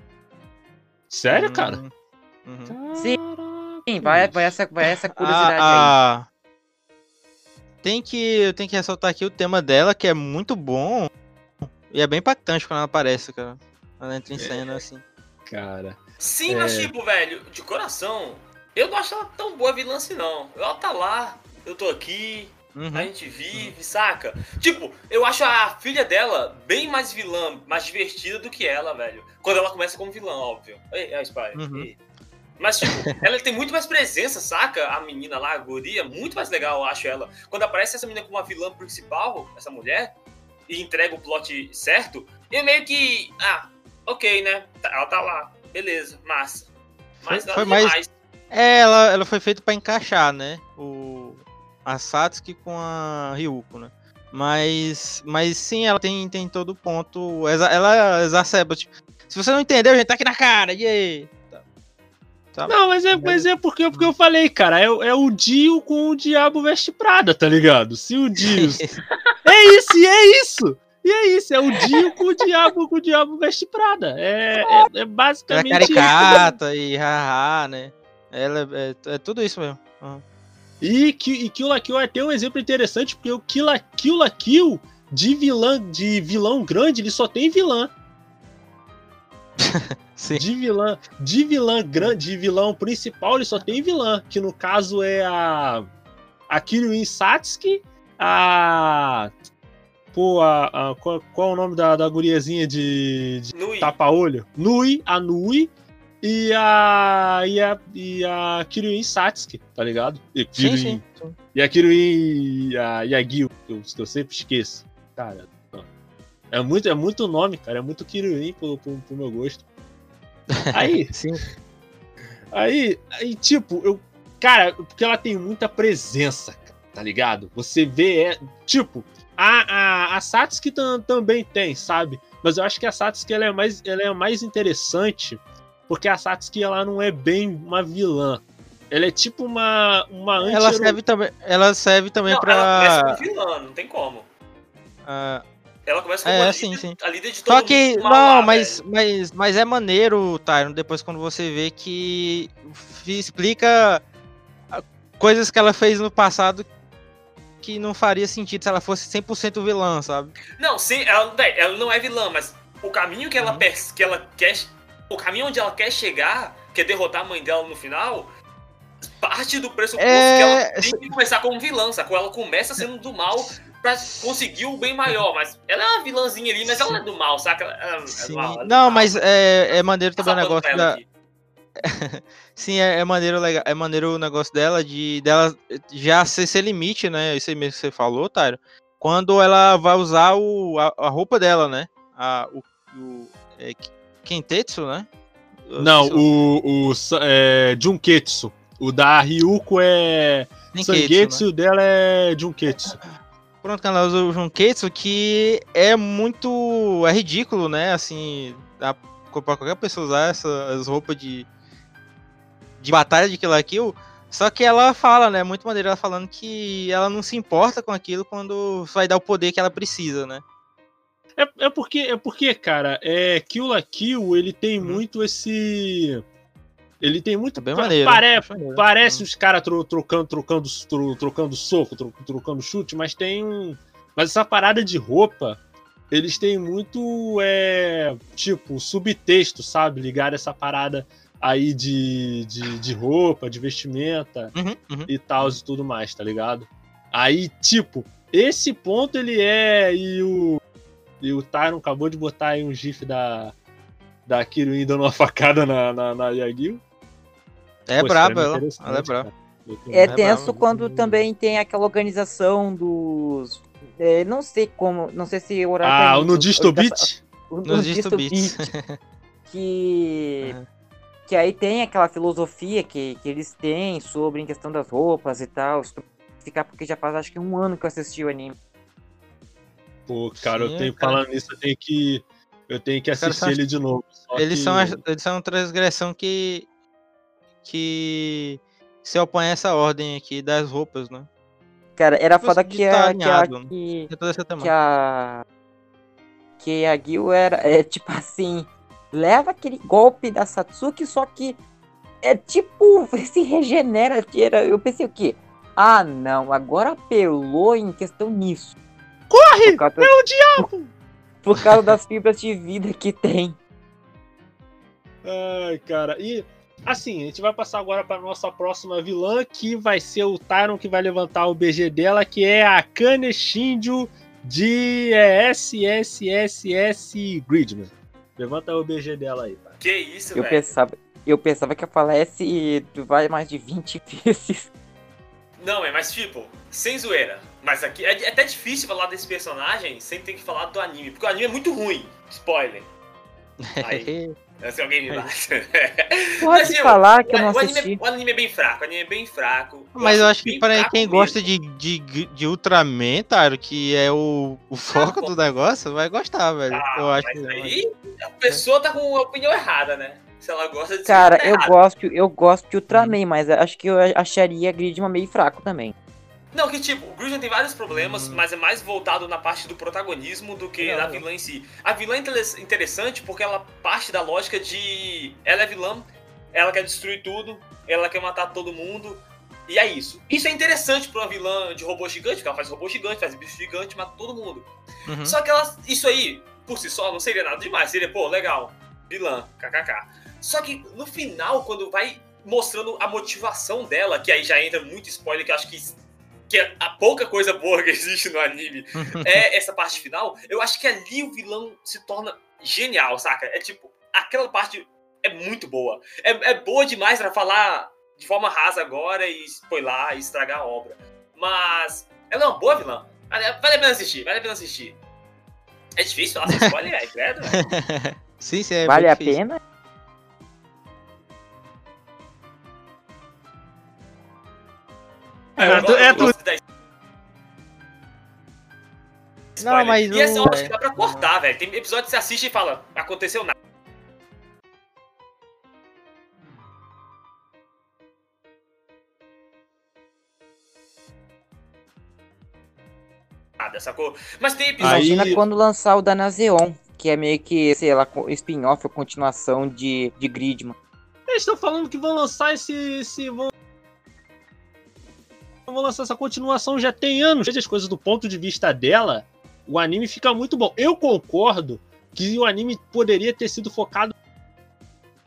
Sério, hum. cara? Uhum. Sim. Sim, vai, vai, essa, vai essa curiosidade ah, aí. Tem que, tem que ressaltar aqui o tema dela, que é muito bom. E é bem impactante quando ela aparece, cara. Ela entra em é, cena, assim. Cara. Sim, é... mas tipo, velho, de coração, eu não acho ela tão boa vilã assim, não. Ela tá lá, eu tô aqui, Uhum. A gente vive, uhum. saca? Tipo, eu acho a filha dela bem mais vilã, mais divertida do que ela, velho. Quando ela começa como vilã, óbvio. Ei, aí, Spy. Uhum. Mas, tipo, [LAUGHS] ela tem muito mais presença, saca? A menina lá, a guria, muito mais legal, eu acho ela. Quando aparece essa menina como a vilã principal, essa mulher, e entrega o plot certo, eu meio que. Ah, ok, né? Ela tá lá, beleza, massa. Mas foi, foi mais. É, ela, ela foi feita para encaixar, né? O, a Satsuki com a Ryuko, né? Mas, mas sim, ela tem, tem todo o ponto. Ela exacerba. Tipo, se você não entendeu, a gente tá aqui na cara. E aí? Tá. Não, mas é, mas é porque, porque eu falei, cara, é, é o Dio com o Diabo Veste Prada, tá ligado? Se o Dio. [LAUGHS] é isso, e é isso! E é isso, é o Dio com o Diabo com o Diabo Veste Prada. É, é, é basicamente. Ela é caricata isso. e haha, né? Ela é, é, é, tudo isso mesmo. Uhum. E, e Kill la Kill é até um exemplo interessante, porque o Kill la Kill, la Kill de vilã, de vilão grande, ele só tem vilã. [LAUGHS] Sim. De vilã, de vilã grande, de vilão principal, ele só tem vilã, que no caso é a a Kiryuin Satsuki, a pô, a, a qual, qual, é o nome da, da guriazinha de, de tapa-olho? Nui, a Nui e a e a, e a Kiryuin Satsuki, tá ligado? E, Kiryuin, sim, sim. e a Kiryuin e a Yagyu, que eu, que eu sempre esqueço. Cara, é muito, é muito nome, cara. É muito Kiryuin pro, pro, pro meu gosto. [LAUGHS] Aí, sim. Aí, aí, tipo, eu. Cara, porque ela tem muita presença, tá ligado? Você vê, é, tipo, a, a, a Satsuki também tem, sabe? Mas eu acho que a Satsuki ela é, mais, ela é mais interessante porque a Satsuki ela não é bem uma vilã. Ela é tipo uma uma anti Ela serve também, ela serve também para ela vilã, não tem como. Uh, ela começa como é, a, sim, líder, sim. a líder de todo Só que, não, lá, mas, mas, mas é maneiro, Tyron, depois quando você vê que explica coisas que ela fez no passado que não faria sentido se ela fosse 100% vilã, sabe? Não, sim, ela, ela não é vilã, mas o caminho que ela, uhum. que ela quer. O caminho onde ela quer chegar, que é derrotar a mãe dela no final, parte do pressuposto é... que ela tem que começar como vilã, sacou? Ela começa sendo do mal pra conseguir o bem maior, mas ela é uma vilãzinha ali, mas ela não é do mal, saca? Ela, do mal, é não, mal. mas é, é maneiro também o negócio da. [LAUGHS] Sim, é, é, maneiro legal, é maneiro o negócio dela de dela já ser esse limite, né? Isso aí mesmo que você falou, Tyro. Quando ela vai usar o, a, a roupa dela, né? A, o, o é, Kentetsu, né? Não, o, o é, Junketsu. O da Ryuko é Sangetsu, né? o dela é Junketsu. Pronto, que ela usa o Junketsu, que é muito. é ridículo, né? Assim, dá pra qualquer pessoa usar essas roupas de. De batalha de Kill Kill. Só que ela fala, né? Muito maneira ela falando que ela não se importa com aquilo quando vai dar o poder que ela precisa, né? É, é porque, é porque, cara, é, Kill la Kill, ele tem hum. muito esse ele tem muito. É bem maneiro. Pare, parece os caras tro, trocando, trocando, tro, trocando soco, tro, trocando chute, mas tem um. Mas essa parada de roupa, eles têm muito. É, tipo, subtexto, sabe? Ligar essa parada aí de, de, de roupa, de vestimenta uhum, uhum. e tal e tudo mais, tá ligado? Aí, tipo, esse ponto ele é. E o. E o Tyron acabou de botar aí um gif da. Da Kiruin dando uma facada na, na, na Yagyu. É Poxa, braba ela. Ela é braba. É, é tenso quando também tem aquela organização dos. É, não sei como. Não sei se o Ah, o Nudisto Beat? O Nudisto Beat. que. [LAUGHS] Uhum. Que aí tem aquela filosofia que, que eles têm sobre em questão das roupas e tal. Ficar porque já faz acho que um ano que eu assisti o anime. Pô, cara, Sim, eu tenho cara. falando nisso, eu tenho que. Eu tenho que assistir ele de novo. Eles, que... são, eles são uma transgressão que que se opõe a essa ordem aqui das roupas, né? Cara, era tipo foda assim, que a, que a, que, que a que a Gil era é tipo assim, leva aquele golpe da Satsuki, só que é tipo, [LAUGHS] se regenera, tira. Eu pensei o quê? Ah, não, agora apelou em questão nisso. Corre! Causa, é o diabo! Por, causa das fibras de vida que tem. Ai, cara, e Assim, a gente vai passar agora para nossa próxima vilã, que vai ser o Tyron que vai levantar o BG dela, que é a Kane Shinjo de é, SSSS Gridman. Levanta o BG dela aí, tá? Que isso, eu Pensava, Eu pensava que ia falar esse vai mais de 20 [LAUGHS] vezes. Não, é mais tipo, sem zoeira. Mas aqui é, é até difícil falar desse personagem sem ter que falar do anime, porque o anime é muito ruim. Spoiler. [LAUGHS] Aí, se alguém me bate. [LAUGHS] Pode Mas, tipo, falar que eu não o assisti. Anime, o anime é bem fraco, o anime é bem fraco. Mas eu acho que para quem gosta de, de, de Ultraman, Taro, que é o, o foco ah, do negócio, vai gostar, velho. Ah, eu acho mas que... aí a pessoa tá com a opinião errada, né? Se ela gosta de Cara, eu gosto, eu gosto de Ultraman, mas acho que eu acharia Gridman meio fraco também. Não, que tipo, o tem vários problemas, hum. mas é mais voltado na parte do protagonismo do que da vilã em si. A vilã é interessante porque ela parte da lógica de. Ela é vilã, ela quer destruir tudo, ela quer matar todo mundo. E é isso. Isso é interessante pra uma vilã de robô gigante, porque ela faz robô gigante, faz bicho gigante, mata todo mundo. Uhum. Só que ela, isso aí, por si só, não seria nada demais. Seria, pô, legal, vilã, kkk. Só que no final, quando vai mostrando a motivação dela, que aí já entra muito spoiler, que eu acho que, que é a pouca coisa boa que existe no anime [LAUGHS] é essa parte final, eu acho que ali o vilão se torna genial, saca? É tipo, aquela parte é muito boa. É, é boa demais para falar de forma rasa agora e spoiler e estragar a obra. Mas ela é uma boa vilã. Vale, a pena assistir, vale a pena assistir. É difícil falar sem [LAUGHS] spoiler, é credo? Sim, sim, é Vale a pena? É, tu, é tu. Não, mas e essa eu acho que dá pra cortar, velho. Tem episódio que você assiste e fala, aconteceu nada. Nada, sacou? Mas tem episódio. Imagina quando lançar o da Nazeon, que é meio que, sei lá, spin-off ou continuação de, de Gridman. Eles estão falando que vão lançar esse. esse vão vou lançar essa continuação já tem anos. Veja as coisas do ponto de vista dela, o anime fica muito bom. Eu concordo que o anime poderia ter sido focado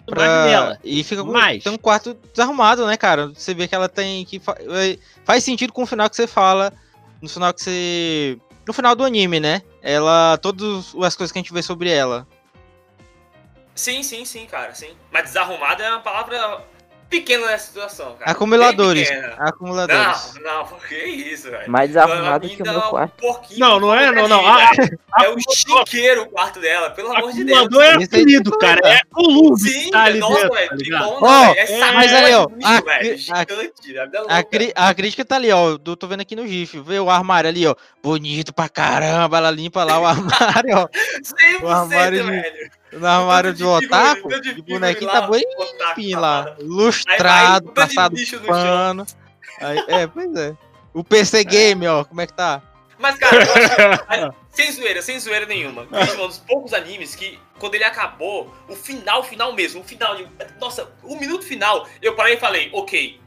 pra... nela. E fica com mais. tem um quarto desarrumado, né, cara? Você vê que ela tem que faz sentido com o final que você fala, no final que você no final do anime, né? Ela todas as coisas que a gente vê sobre ela. Sim, sim, sim, cara, sim. Mas desarrumada é uma palavra pequeno nessa situação, cara. Acumuladores. Acumuladores. Não, não, que isso, velho. Mais arrumado que o meu quarto. Um não, não é, não, não. Ah, é o chiqueiro o quarto dela, pelo amor de Deus. Acumulador é apelido, cara. É coluna. Sim, tá ali nossa, velho. Tá é mas aí, ó. A, a, crítica tá ali, ó. Eu tô vendo aqui no GIF. Vê o armário ali, ó. Bonito pra caramba. Ela limpa lá o [LAUGHS] armário, ó. 100%, o armário velho. No armário de otaku, o bonequinho tá bem limpinho lá. Lustrado, passado pano. Aí, é, pois é. O PC Game, ó, como é que tá? Mas, cara, eu acho, [LAUGHS] sem zoeira, sem zoeira nenhuma. É um dos poucos animes que, quando ele acabou, o final, final mesmo, o final, nossa, o minuto final, eu parei e falei, ok,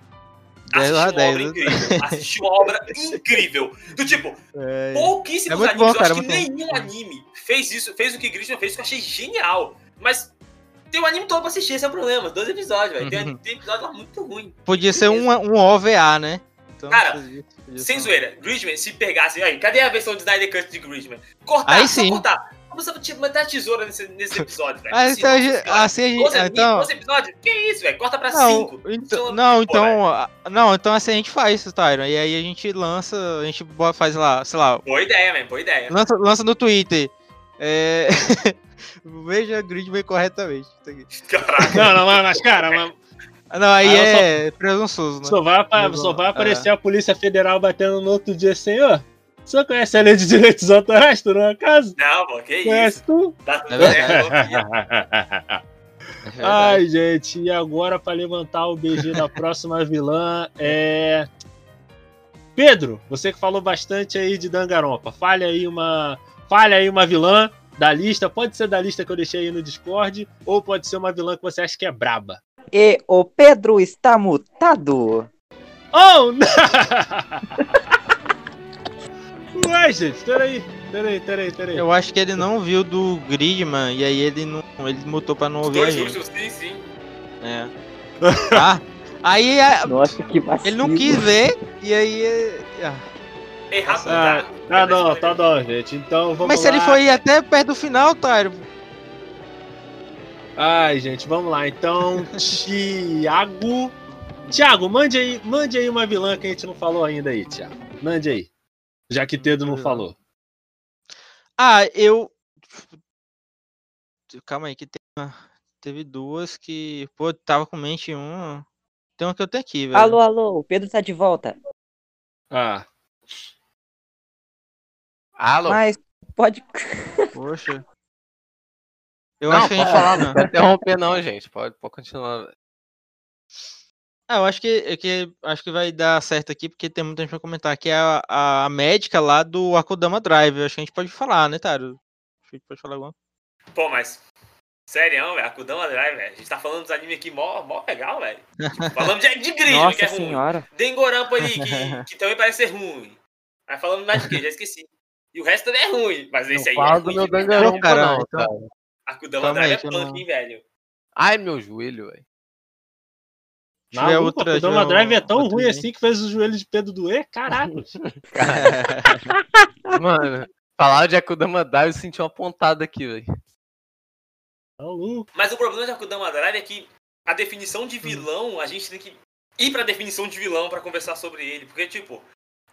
assisti uma 10, obra incrível. [LAUGHS] Assisti uma obra incrível. Do tipo, é, pouquíssimos é animes, bom, cara, eu acho que nenhum anime fez isso, fez o que Grisham fez, que eu achei genial. Mas tem um anime todo pra assistir, esse é o problema. Dois episódios, velho. Tem, tem episódio lá muito ruim. Podia ser um, um OVA, né? Então, cara, podia, podia sem zoeira, Gridman, se pegasse. Aí, cadê a versão de Snyder Cut de Gridman? Cortar, aí sim. cortar. Você tipo, meter a tesoura nesse, nesse [LAUGHS] episódio, velho. Ah, assim, então, assim, a gente. então... 12 episódios? Que isso, velho? Corta pra 5. Então, não, então. Não, então assim a gente faz isso, Tyron. E aí a gente lança, a gente faz lá, sei lá. Boa ideia, man, boa ideia. Lança, lança no Twitter. É. [LAUGHS] Veja Gridman corretamente. Caraca. Não, não, mas, cara, mas... Não, aí, aí é só... presunçoso, né? Só vai, só vai aparecer é. a Polícia Federal batendo no outro dia assim, ó. Você conhece a lei de direitos autorais, tu não é caso? Não, pô, que conhece isso? Tu? Tá tudo é Ai, gente, e agora para levantar o BG da próxima vilã é. Pedro, você que falou bastante aí de Dangarompa, fale aí uma, fale aí uma vilã da lista, pode ser da lista que eu deixei aí no Discord, ou pode ser uma vilã que você acha que é braba. E o Pedro está mutado. Oh, não! [LAUGHS] Ué, gente, peraí. Peraí, peraí, peraí. Eu acho que ele não viu do Gridman e aí ele não. Ele mutou pra não ouvir a gente. Sim, sim. É. [LAUGHS] Ah, aí é, Nossa, que ele não quis ver e aí. É, ah. Errado, ah, tá não, tá não, gente. Então vamos Mas se ele foi até perto do final, Tyro. Ai, gente, vamos lá. Então, Tiago. Tiago, mande aí, mande aí uma vilã que a gente não falou ainda aí, Tiago. Mande aí. Já que Tedo não falou. Ah, eu. Calma aí, que tem uma- teve duas que. Pô, tava com mente em uma. Tem uma que eu tenho aqui, velho. Alô, alô, o Pedro tá de volta. Ah, Alô? Mas pode. [LAUGHS] Poxa. Eu não, acho que a gente pode falar, não. não pode interromper não, gente. Pode, pode continuar. Ah, eu acho que, é que acho que vai dar certo aqui, porque tem muita gente pra comentar, que é a, a, médica lá do Akudama Drive. Eu acho que a gente pode falar, né, Taro? Acho que a gente pode falar alguma Pô, mas. Sério, velho. Akudama Drive, velho. A gente tá falando dos animes aqui mó, mó legal, velho. Tipo, falando de, de Grid, Nossa que é ruim. senhora. Dengorampo ali, que, [LAUGHS] que também parece ser ruim. Aí falando mais de quê? Já esqueci. E o resto também é ruim. Mas esse aí Não é ruim meu de verdade. Danganronpa cara, não, então- cara. Akudama Drive é punk, não- hein, velho. Ai, meu joelho, velho. Deixa eu ver maluco, outra, o Drive é tão ruim assim que fez o joelho de Pedro doer? Caralho. [LAUGHS] Mano, falar de Akudama Drive, eu senti uma pontada aqui, velho. Maluco. Mas o problema de Akudama Drive é que a definição de vilão, a gente tem que ir pra definição de vilão pra conversar sobre ele. Porque, tipo,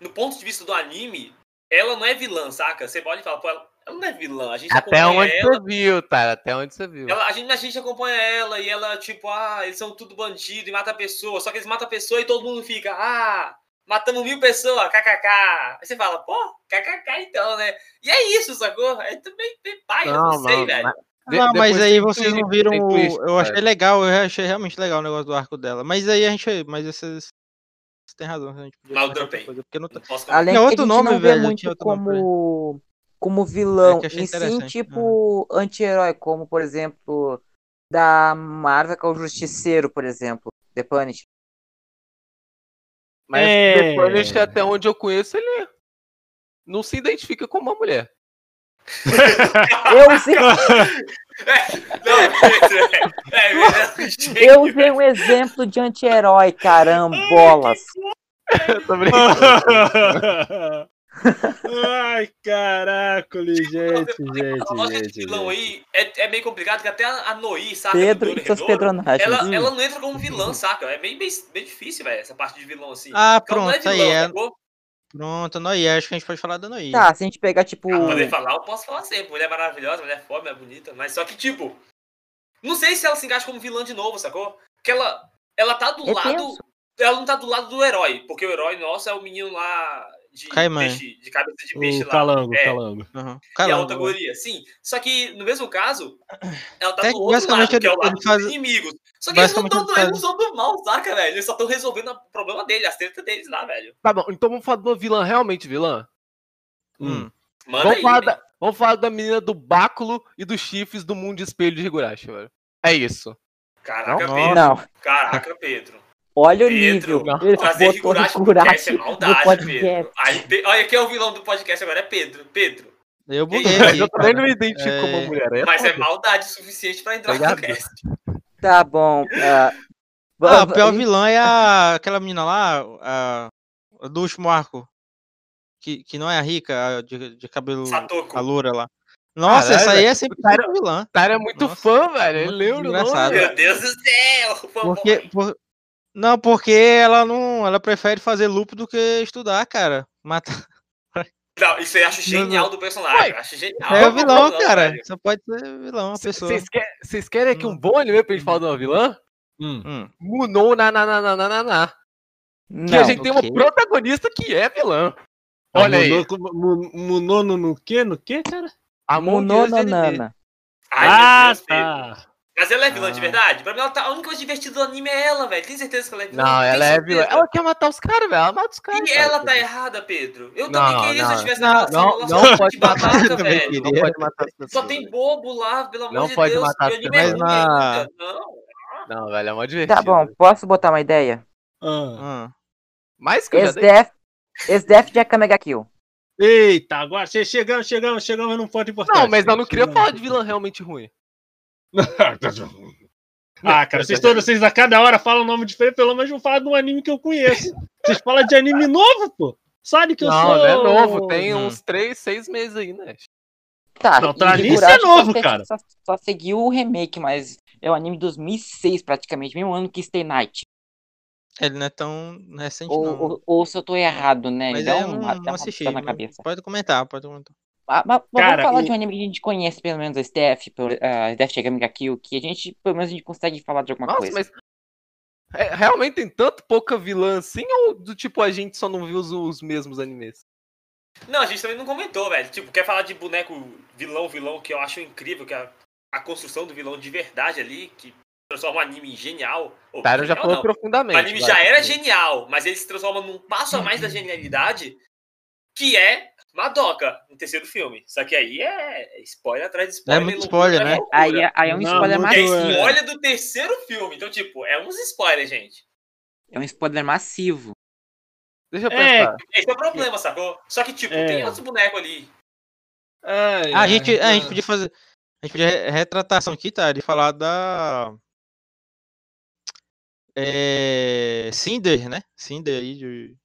no ponto de vista do anime, ela não é vilã, saca? Você pode falar, pô, ela, ela não é vilã. A gente Até onde ela. você viu, tá? Até onde você viu. Ela- a, gente, a gente acompanha ela e ela, tipo, ah, eles são tudo bandido e mata a pessoa. Só que eles matam a pessoa e todo mundo fica, ah, matamos mil pessoas, kkk. Aí você fala, pô, kkk então, né? E é isso, sacou? É também tem pai, eu não, Não, sei, não, velho. mas- de- Não, mas aí tem vocês não viram. tem o- twist, eu achei cara. legal, eu achei realmente legal o negócio do arco dela. Mas aí a gente. Mas vocês. Vocês têm razão, a gente podia Mas eu dropei. coisa, porque não tá- Não posso. Além outro nome, não velho, tinha muito outro nome como, como vilão, É e sim interessante, tipo anti-herói, como por exemplo da Marvel que é o Justiceiro, por exemplo, The Punisher. Mas É. The Punisher, até onde eu conheço, ele não se identifica como uma mulher. Eu usei, [LAUGHS] Não, é, é, é, é, eu usei um exemplo de anti-herói, carambolas. [LAUGHS] Tô brincando. [LAUGHS] Ai, caraca, gente, gente, A lógica gente, de vilão gente. aí é, é meio complicado, porque até a, a Noi, saca? Pedro do e seus pedronagens. ela, ela não entra como vilã, saca? É bem, bem, bem difícil, velho, essa parte de vilão assim. Ah, Porque ela não pronto, aí é. Pronto, Noia. Acho que a gente pode falar da Noia. Tá, se a gente pegar tipo. Ah, poder falar, eu posso falar sempre. Mulher maravilhosa, mulher foda, mulher bonita. Mas só que, tipo. Não sei se ela se encaixa como vilã de novo, sacou? Porque ela, ela tá do É lado. tenso. Ela não tá do lado do herói. Porque o herói nosso é o menino lá de Caimã. peixe, de cabeça de peixe O lá. calango, é, calango. Uhum. E a outra guria, sim. Só que, no mesmo caso, ela tá É, do outro basicamente, lado, que é o ele- lado ele dos faz- inimigos. Só que eles não, basicamente, tão, ele eles faz- não são do mal, saca, velho? Eles só estão resolvendo o problema dele, as tretas deles lá, velho. Tá bom, então vamos falar de uma vilã realmente vilã? Hum. Manda Vamos aí, falar, da, vamos falar da menina do báculo e dos chifres do mundo de espelho de Higurashi, velho. É isso. Caraca, Não? Pedro. Não, Caraca, Pedro. Olha o Pedro, nível. não. Ele Trazer Higurashi o podcast é Higurashi no maldade, podcast. Pedro. Aí, olha, quem é o vilão do podcast agora? É Pedro. Pedro. Eu Mas aqui. eu também não me identifico É, como mulher. É Mas é maldade o suficiente pra entrar Obrigado. no cast. Tá bom. ah, Ah, a pior va- vilã é a, aquela menina lá, a, a do último arco. Que, que não é a rica, a de, de cabelo. Satoko. A loura lá. Nossa, Caralho, essa aí é sempre Cara, vilã. O cara é muito Nossa, fã, velho. Ele lembra o nome. Meu Deus do céu! Porque, por- Não, porque ela não. Ela prefere fazer loop do que estudar, cara. Matar. Não, isso aí eu acho genial do personagem. Ué, acho genial. É o vilão, Não, cara. velho. Só pode ser vilão, uma pessoa. Vocês querem, vocês querem aqui um bom anime pra gente falar de uma vilã? Hum. Hum. Munou na na na na na na na. Não, Que a gente tem uma ok. protagonista que é vilã. Olha aí. Munou, munou no, no quê? No quê, cara? A. Mononanana. Ai, ah, tá. Mas ela é vilã de Ah. verdade? Pra mim, ela tá... a única coisa divertida do anime é ela, velho. Tem certeza que ela é vilã? Não, ela é vilã. Ela quer matar os caras, velho. Ela mata os caras. E cara. ela tá errada, Pedro. Eu Não, também queria se eu não. estivesse Não, na relação. não, não pode babaca, também velho. Não pode matar as pessoas. Só tem bobo lá, pelo amor Não de pode Deus. matar e o as anime é pessoas. na- ainda. Não. Não, velho, é mó divertido. Tá bom, posso botar uma ideia? Ah. Ah. Mais que eu já dei. Esdef, Esdef de Akamega Kill. Eita, agora che- chegamos, chegamos, chegamos num ponto importante. Não, mas eu não queria falar de vilã realmente ruim. [LAUGHS] Ah, cara, vocês todos, vocês a cada hora falam um nome diferente, pelo menos não falam de um anime que eu conheço. Vocês falam de anime novo, pô. Sabe que eu não, sou. não é novo. Tem Hum. uns 3, 6 meses aí, né? Tá, Não, e Tralice Higurashi é novo, só, cara. Só, só seguiu o remake, mas É o anime de 2006, praticamente, mesmo ano que Stay Night. Ele não é tão recente, Ou, não. ou, ou se eu tô errado, né? Mas Dá é, eu um- uma assisti. puxada na cabeça. Pode comentar, pode comentar. Ah, mas mas Cara, vamos falar o- de um anime que a gente conhece, pelo menos, a Steph, pelo- a Steph Shigami ga Kill, que a gente, pelo menos, a gente consegue falar de alguma Nossa, coisa. mas. é, realmente tem tanto pouca vilã assim, ou do tipo a gente só não viu os, os mesmos animes? Não, a gente também não comentou, velho. Tipo, quer falar de boneco vilão, vilão, que eu acho incrível, que a, a construção do vilão de verdade ali, que transforma o anime em genial. Ou, Cara, eu já genial falou não. profundamente. O anime já era genial, mas ele se transforma num passo a mais da genialidade, que é Madoka, no terceiro filme. Só que aí é spoiler atrás de spoiler. muito loucura spoiler, né? loucura. Aí, é- aí é um Não, spoiler muito- É massivo. spoiler do terceiro filme. Então, tipo, é uns spoilers, gente. É um spoiler massivo. Deixa eu É, pensar. Esse é o problema, sacou? Só que, tipo, É. tem outros bonecos ali. Ai, Ah, a ai, gente, a gente podia fazer. A gente podia re- retratação aqui, tá? De falar da. É. Cinder, né? Cinder aí de.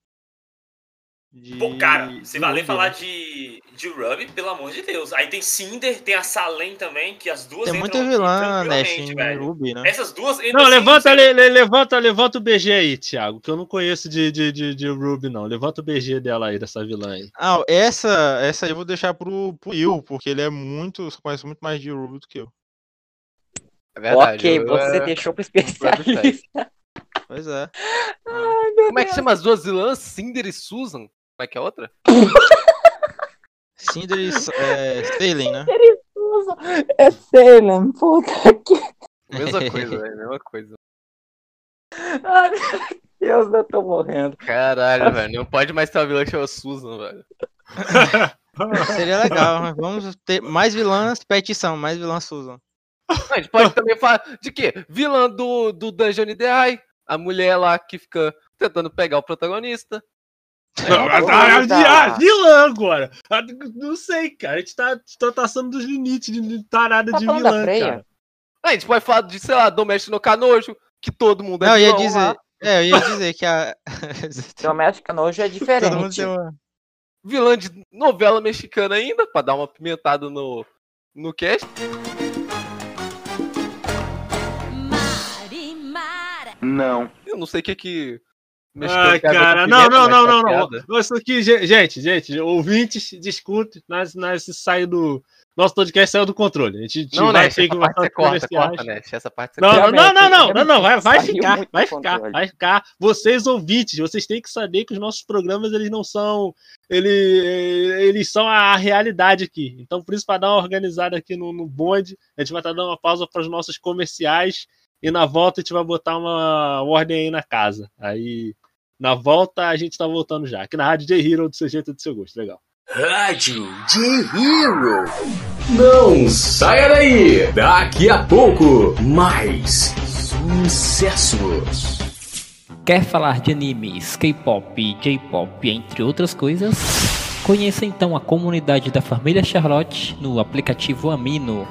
De Pô, cara, se valer falar de, de Ruby, pelo amor de Deus. Aí tem Cinder, tem a Salem também, que as duas Tem muita vilã, né? Ruby, né? Essas duas Não, assim, levanta, sem- le- le- levanta, levanta o BG aí, Thiago, que eu não conheço de, de, de, de Ruby, não. Levanta o BG dela aí, dessa vilã aí. Ah, essa, essa aí eu vou deixar pro, pro Will, porque ele é muito. conhece muito mais de Ruby do que eu. É verdade. ok, eu- você é- deixou pro especialista. Pois é. [LAUGHS] Como é que chama as duas vilãs? Cinder e Susan? Como é que é a outra? Cinder e é, Sailing, né? É sério, puta que. Mesma [LAUGHS] coisa, velho. Mesma coisa. Ai, meu Deus, eu tô morrendo. Caralho, velho. Não pode mais ter uma vilã que chama Susan, velho. [LAUGHS] Seria legal. mas Vamos ter mais vilãs, petição, mais vilãs Susan. A gente pode também falar de quê? Vilã do, do Dungeon Ideai. A mulher lá que fica tentando pegar o protagonista. Não, É, a- a- coisa. a- a vilã agora. Não sei, cara. A gente tá, tá passando dos limites de, tarada Tá de vilã, cara. A gente pode falar de, sei lá, Doméstico no Canojo, que todo mundo é Não, eu ia dizer. lá. É, eu ia dizer que a. [LAUGHS] Doméstica Nojo é Todo mundo diferente. tem uma. Vilã de novela mexicana ainda, pra dar uma pimentada no, no cast. Não. Eu não sei o que que... Ai, com cara, não, não, mas não, tá não, não. piada. Isso aqui, ge- gente, gente, ouvintes, discute, nós, nós saiu do. Nosso podcast saiu do controle. A gente Não, vai ter essa que parte você corta. Essa parte você Não, corta. não, não, não, não, não, não, vai, vai ficar, vai ficar, controle. vai ficar. Vocês ouvintes, vocês têm que saber que os nossos programas eles não são, ele, eles são a realidade aqui. Então por isso para dar uma organizada aqui no, no bonde, a gente vai estar dando uma pausa para os nossos comerciais e na volta a gente vai botar uma ordem aí na casa. Aí na volta a gente tá voltando já. Aqui na Rádio J Hero do seu jeito e do seu gosto, legal. Rádio J-Hero. Não saia daí. Daqui a pouco, mais sucessos. Quer falar de animes, K-pop, J-pop, entre outras coisas? Conheça então a comunidade da família Charlotte no aplicativo Amino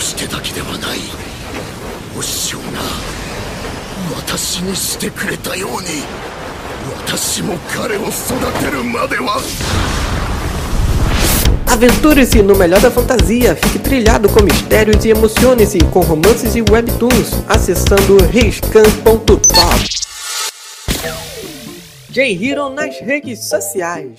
してだけではないお師匠が私にしてくれたように私も彼を育てるまでは Aventure-se no melhor da fantasia, fique trilhado com mistérios e emocione-se com romances e webtoons acessando riscan.top. J-Hero nas redes sociais.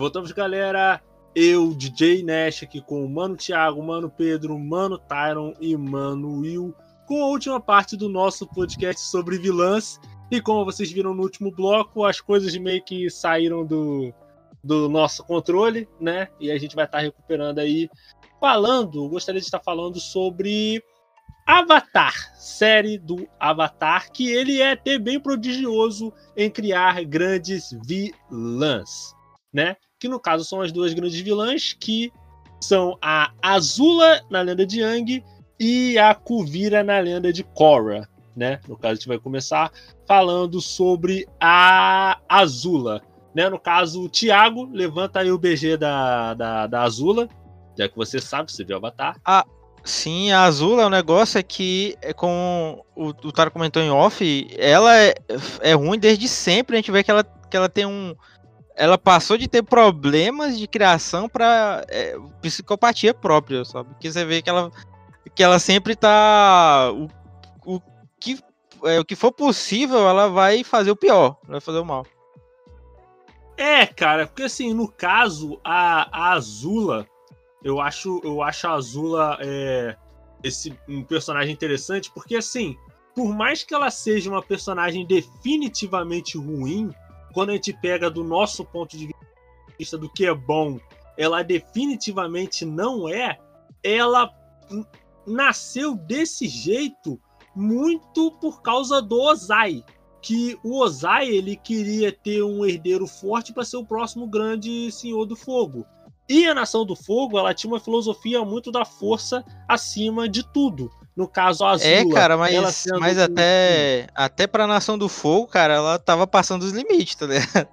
Voltamos, galera. Eu, DJ Nash, aqui com o Mano Thiago, Mano Pedro, Mano Tyron e Mano Will, com a última parte do nosso podcast sobre vilãs. E como vocês viram no último bloco, as coisas meio que saíram do, do nosso controle, né? E a gente vai estar recuperando aí. Falando, gostaria de estar falando sobre Avatar, série do Avatar, que ele é até bem prodigioso em criar grandes vilãs, né? Que no caso são as duas grandes vilãs, que são a Azula na lenda de Yang e a Kuvira na lenda de Korra. Né? No caso, a gente vai começar falando sobre a Azula. Né? No caso, o Thiago levanta aí o BG da, da, da Azula, já que você sabe, você viu o Avatar. Ah, sim, a Azula, o negócio é que, é com o, o Taro comentou em off, ela é, é ruim desde sempre. A gente vê que ela, que ela tem um, ela passou de ter problemas de criação para é, psicopatia própria, sabe? Que você vê que ela, que ela sempre tá. O, o, que, é, o que for possível, ela vai fazer o pior, vai fazer o mal. É, cara, porque assim, no caso, a, a Azula, eu acho, eu acho a Azula é, esse, um personagem interessante, porque assim, por mais que ela seja uma personagem definitivamente ruim, quando a gente pega do nosso ponto de vista do que é bom, ela definitivamente não é, ela nasceu desse jeito muito por causa do Ozai. Que o Ozai ele queria ter um herdeiro forte para ser o próximo grande Senhor do Fogo. E a Nação do Fogo ela tinha uma filosofia muito da força acima de tudo. No caso, a Azula. É, cara, mas, mas até, até pra Nação do Fogo, cara, ela tava passando os limites, tá ligado?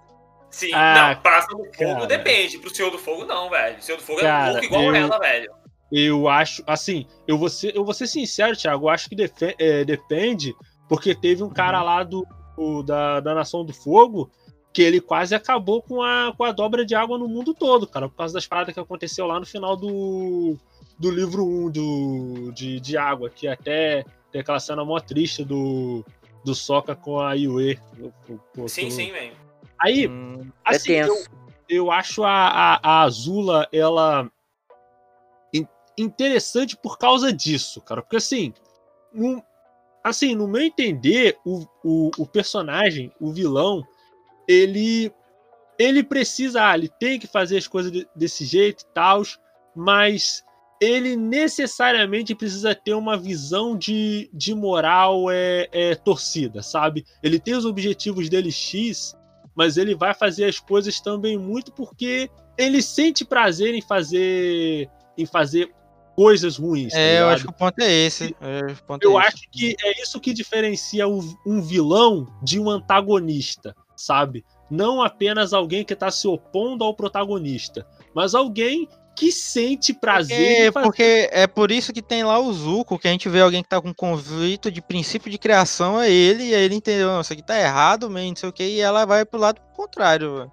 Sim, ah, não, pra Nação do Fogo cara. depende. Pro Senhor do Fogo, não, velho. O Senhor do Fogo cara, é louco igual eu, ela, velho. Eu acho, assim, eu vou ser, eu vou ser sincero, Thiago, eu acho que defe, é, depende, porque teve um cara uhum. lá do, do, da, da Nação do Fogo que ele quase acabou com a, com a dobra de água no mundo todo, cara, por causa das paradas que aconteceu lá no final do, do livro 1 do, de, de água, que até tem aquela cena mó triste do, do Soca com a Yue. Sim, sim, velho. Aí, hum, é assim, é eu, eu acho a, a, a Azula, ela interessante por causa disso, cara. Porque assim, no, assim, no meu entender, o, o, o personagem, o vilão, ele ele precisa, ah, ele tem que fazer as coisas de, desse jeito e tal, mas ele necessariamente precisa ter uma visão de, de moral é, é, torcida, sabe? Ele tem os objetivos dele X, mas ele vai fazer as coisas também muito porque ele sente prazer em fazer em fazer coisas ruins. Tá é, eu acho que o ponto é esse. É, ponto eu é acho esse. que é isso que diferencia um vilão de um antagonista, sabe? Não apenas alguém que está se opondo ao protagonista, mas alguém que sente prazer. Porque, porque, é por isso que tem lá o Zuko, que a gente vê alguém que tá com conflito de princípio de criação, é ele, e aí ele entendeu, não, isso aqui tá errado, man, não sei o que, e ela vai pro lado contrário, velho.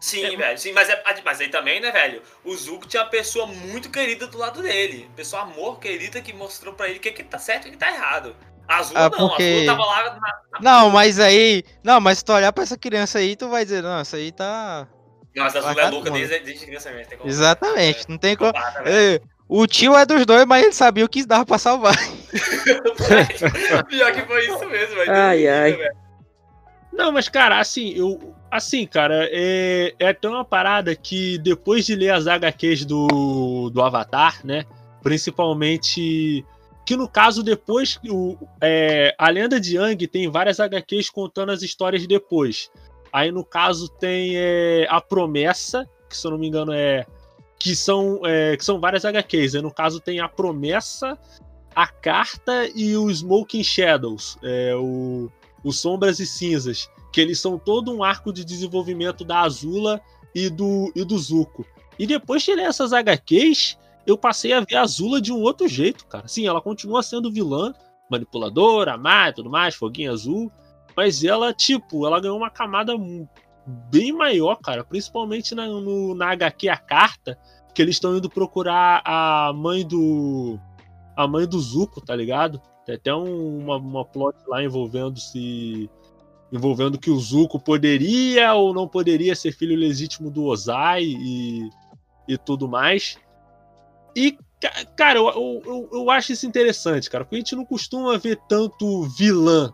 Sim, é. velho, sim, mas, é, mas aí também, né, velho? O Zuko tinha uma pessoa muito querida do lado dele. Pessoa amor querida que mostrou pra ele o que, que tá certo e o que tá errado. A Azul ah, não, porque... a Azul tava lá na, na... Não, mas aí. Não, mas se tu olhar pra essa criança aí, tu vai dizer, não, essa aí tá. Mas a Azul é louca desde, desde criança mesmo. Tem como... Exatamente, é, não tem como. É, o tio é dos dois, mas ele sabia o que dava pra salvar. [LAUGHS] Pior que foi isso mesmo, velho. Ai, ai. Não, mas, cara, assim, eu. Assim, cara, é, é até uma parada que depois de ler as HQs do, do Avatar, né? Principalmente. Que no caso, depois. O, é, a lenda de Yang tem várias HQs contando as histórias depois. Aí, no caso, tem é, a promessa, que se eu não me engano é. Que são, é, que são várias HQs. Aí, no caso, tem a promessa, a carta e o Smoking Shadows. É, o, o Sombras e Cinzas. Que eles são todo um arco de desenvolvimento da Azula e do, e do Zuko. E depois de ler essas HQs, eu passei a ver a Azula de um outro jeito, cara. Sim, ela continua sendo vilã, manipuladora, má e tudo mais, foguinho azul. Mas ela, tipo, ela ganhou uma camada bem maior, cara. Principalmente na, no, na HQ A Carta, que eles estão indo procurar a mãe do. A mãe do Zuko, tá ligado? Tem até um, uma, uma plot lá envolvendo se. Envolvendo que o Zuko poderia ou não poderia ser filho legítimo do Ozai. E, e tudo mais. E, cara, eu, eu, eu acho isso interessante, cara, porque a gente não costuma ver tanto vilã,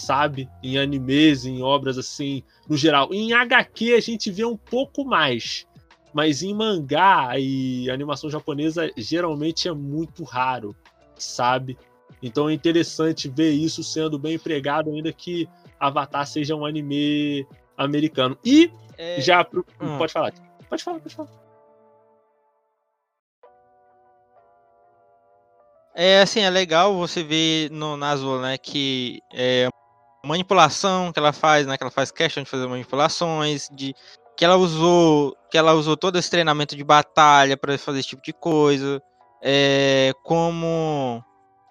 sabe? Em animes, em obras assim, no geral. Em HQ a gente vê um pouco mais. Mas em mangá e animação japonesa geralmente é muito raro, sabe? Então é interessante ver isso sendo bem empregado, ainda que Avatar seja um anime americano. E é... já. Hum. Pode falar. Pode falar, pode falar. É assim, é legal você ver no Nazul, né, que é manipulação que ela faz, né, que ela faz questão de fazer manipulações, de que ela usou, que ela usou todo esse treinamento de batalha para fazer esse tipo de coisa, é, como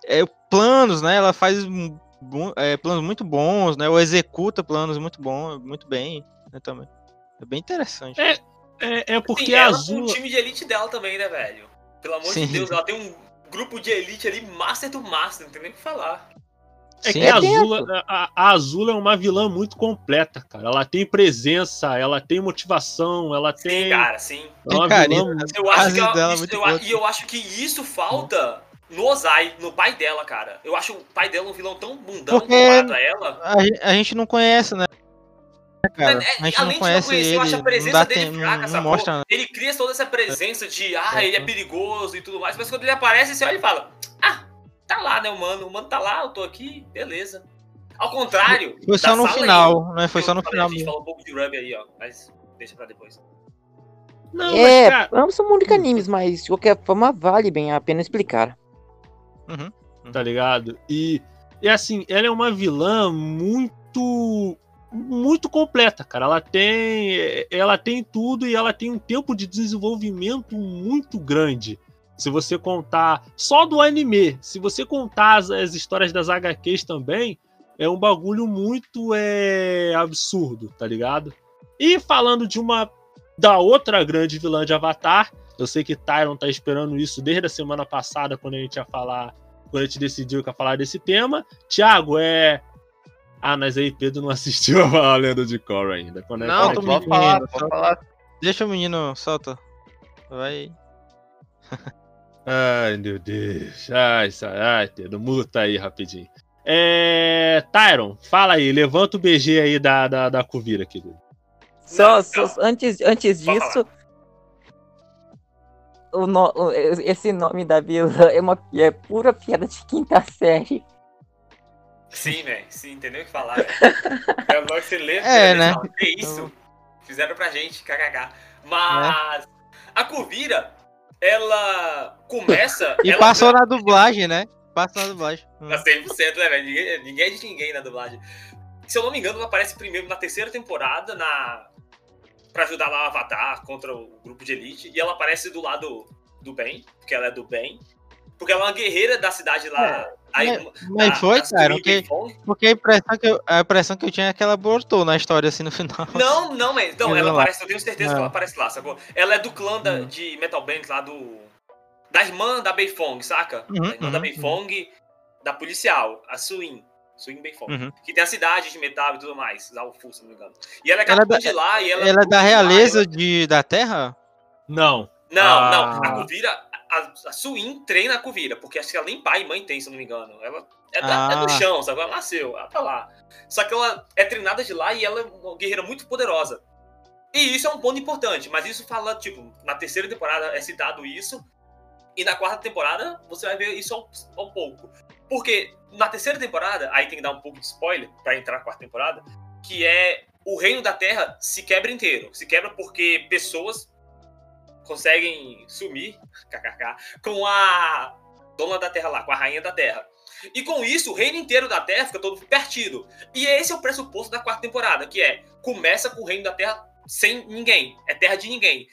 é, planos, né, ela faz é, planos muito bons, né, ou executa planos muito bons, muito bem, né, também. É bem interessante. É, é, é porque Sim, a Azul... um time de elite dela também, né, velho? Pelo amor Sim. de Deus, ela tem um grupo de elite ali, master do master, não tem nem o que falar. É Sim, que a, Azul, a, a Azul é uma vilã muito completa, cara. Ela tem presença, ela tem motivação, ela sim, tem. cara, sim. É uma vilã... eu acho que ela, isso, eu, e eu acho que isso falta no Ozai, no pai dela, cara. Eu acho o pai dela um vilão tão bundão Porque comparado a ela. A, a gente não conhece, né? Cara, é, a gente Além não conhece de não conhecer, ele, eu acho a presença dele tem, fraca, não, mostra, né? Ele cria toda essa presença de, ah, ele é perigoso e tudo mais, mas quando ele aparece, você olha e fala, tá lá, né, o mano, o mano tá lá, eu tô aqui, beleza. Ao contrário. Foi só no final, aí, né? Foi só no final. A gente falou um pouco de Ruby aí, ó, mas deixa pra depois. Não, é, mas, cara... ambos são muito animes, mas de qualquer forma vale bem a pena explicar. Uhum, uhum. Tá ligado? E, e assim, ela é uma vilã muito muito completa, cara. Ela tem, ela tem tudo e ela tem um tempo de desenvolvimento muito grande. Se você contar só do anime, se você contar as, as histórias das HQs também, é um bagulho muito é, absurdo, tá ligado? E falando de uma da outra grande vilã de Avatar, eu sei que Tyron tá esperando isso desde a semana passada, quando a gente ia falar, quando a gente decidiu que ia falar desse tema. Tiago, é ah, mas aí Pedro não [LAUGHS] assistiu a Lenda de Korra ainda. Quando é não, tu pode falar, pode falar. Deixa o menino, solta. Vai. [LAUGHS] ai, meu Deus. Ai, ai, Pedro, muta aí rapidinho. É. Tyron, fala aí, levanta o BG aí da, da, da Kuvira, querido. Só, só antes, antes disso, o no, esse nome da vila é uma é pura piada de quinta série. Sim, velho. Sim, entendeu o que falar, [LAUGHS] É logo que você lê, é, né? é isso. Fizeram pra gente, kkk. Mas é. a Kuvira, ela começa. E ela passou na dublagem, né? Passou na dublagem. Tá 100%, né, velho? Ninguém, ninguém é de ninguém na dublagem. Se eu não me engano, ela aparece primeiro na terceira temporada, na para ajudar lá o Avatar contra o grupo de elite. E ela aparece do lado do bem, porque ela é do bem. Porque ela é uma guerreira da cidade lá. É. Aí, mas, foi, cara, porque, porque a, impressão que eu, a impressão que eu tinha é que ela abortou na história assim no final. Não, não, mas não, ela aparece, eu tenho certeza que ela aparece lá, sacou? Ela é do clã da, hum. de Metal Band lá do. Da irmã da Beifong, saca? Uhum, da irmã uhum, da Beifong, uhum. da policial, a Suin. Suin Beifong. Uhum. Que tem a cidade de metal e tudo mais, Fu, se não me engano. E ela é capitã é de lá e ela. Ela é da realeza de, da Terra? Não. Não, ah. não. A Kuvira, a, a Suin treina a Kuvira, porque acho que ela nem pai e mãe tem, se não me engano. Ela é, da, ah. é, do chão, sabe? Ela nasceu, ela tá lá. Só que ela é treinada de lá e ela é uma guerreira muito poderosa. E isso é um ponto importante, mas isso fala, tipo, na terceira temporada é citado isso, e na quarta temporada você vai ver isso ao, ao pouco. Porque na terceira temporada, aí tem que dar um pouco de spoiler para entrar na quarta temporada, que é o reino da Terra se quebra inteiro. Se quebra porque pessoas conseguem sumir, [LAUGHS] kkk, com a dona da Terra lá, com a rainha da Terra. E com isso, o reino inteiro da Terra fica todo perdido. E esse é o pressuposto da quarta temporada, que é começa com o reino da Terra sem ninguém, é terra de ninguém.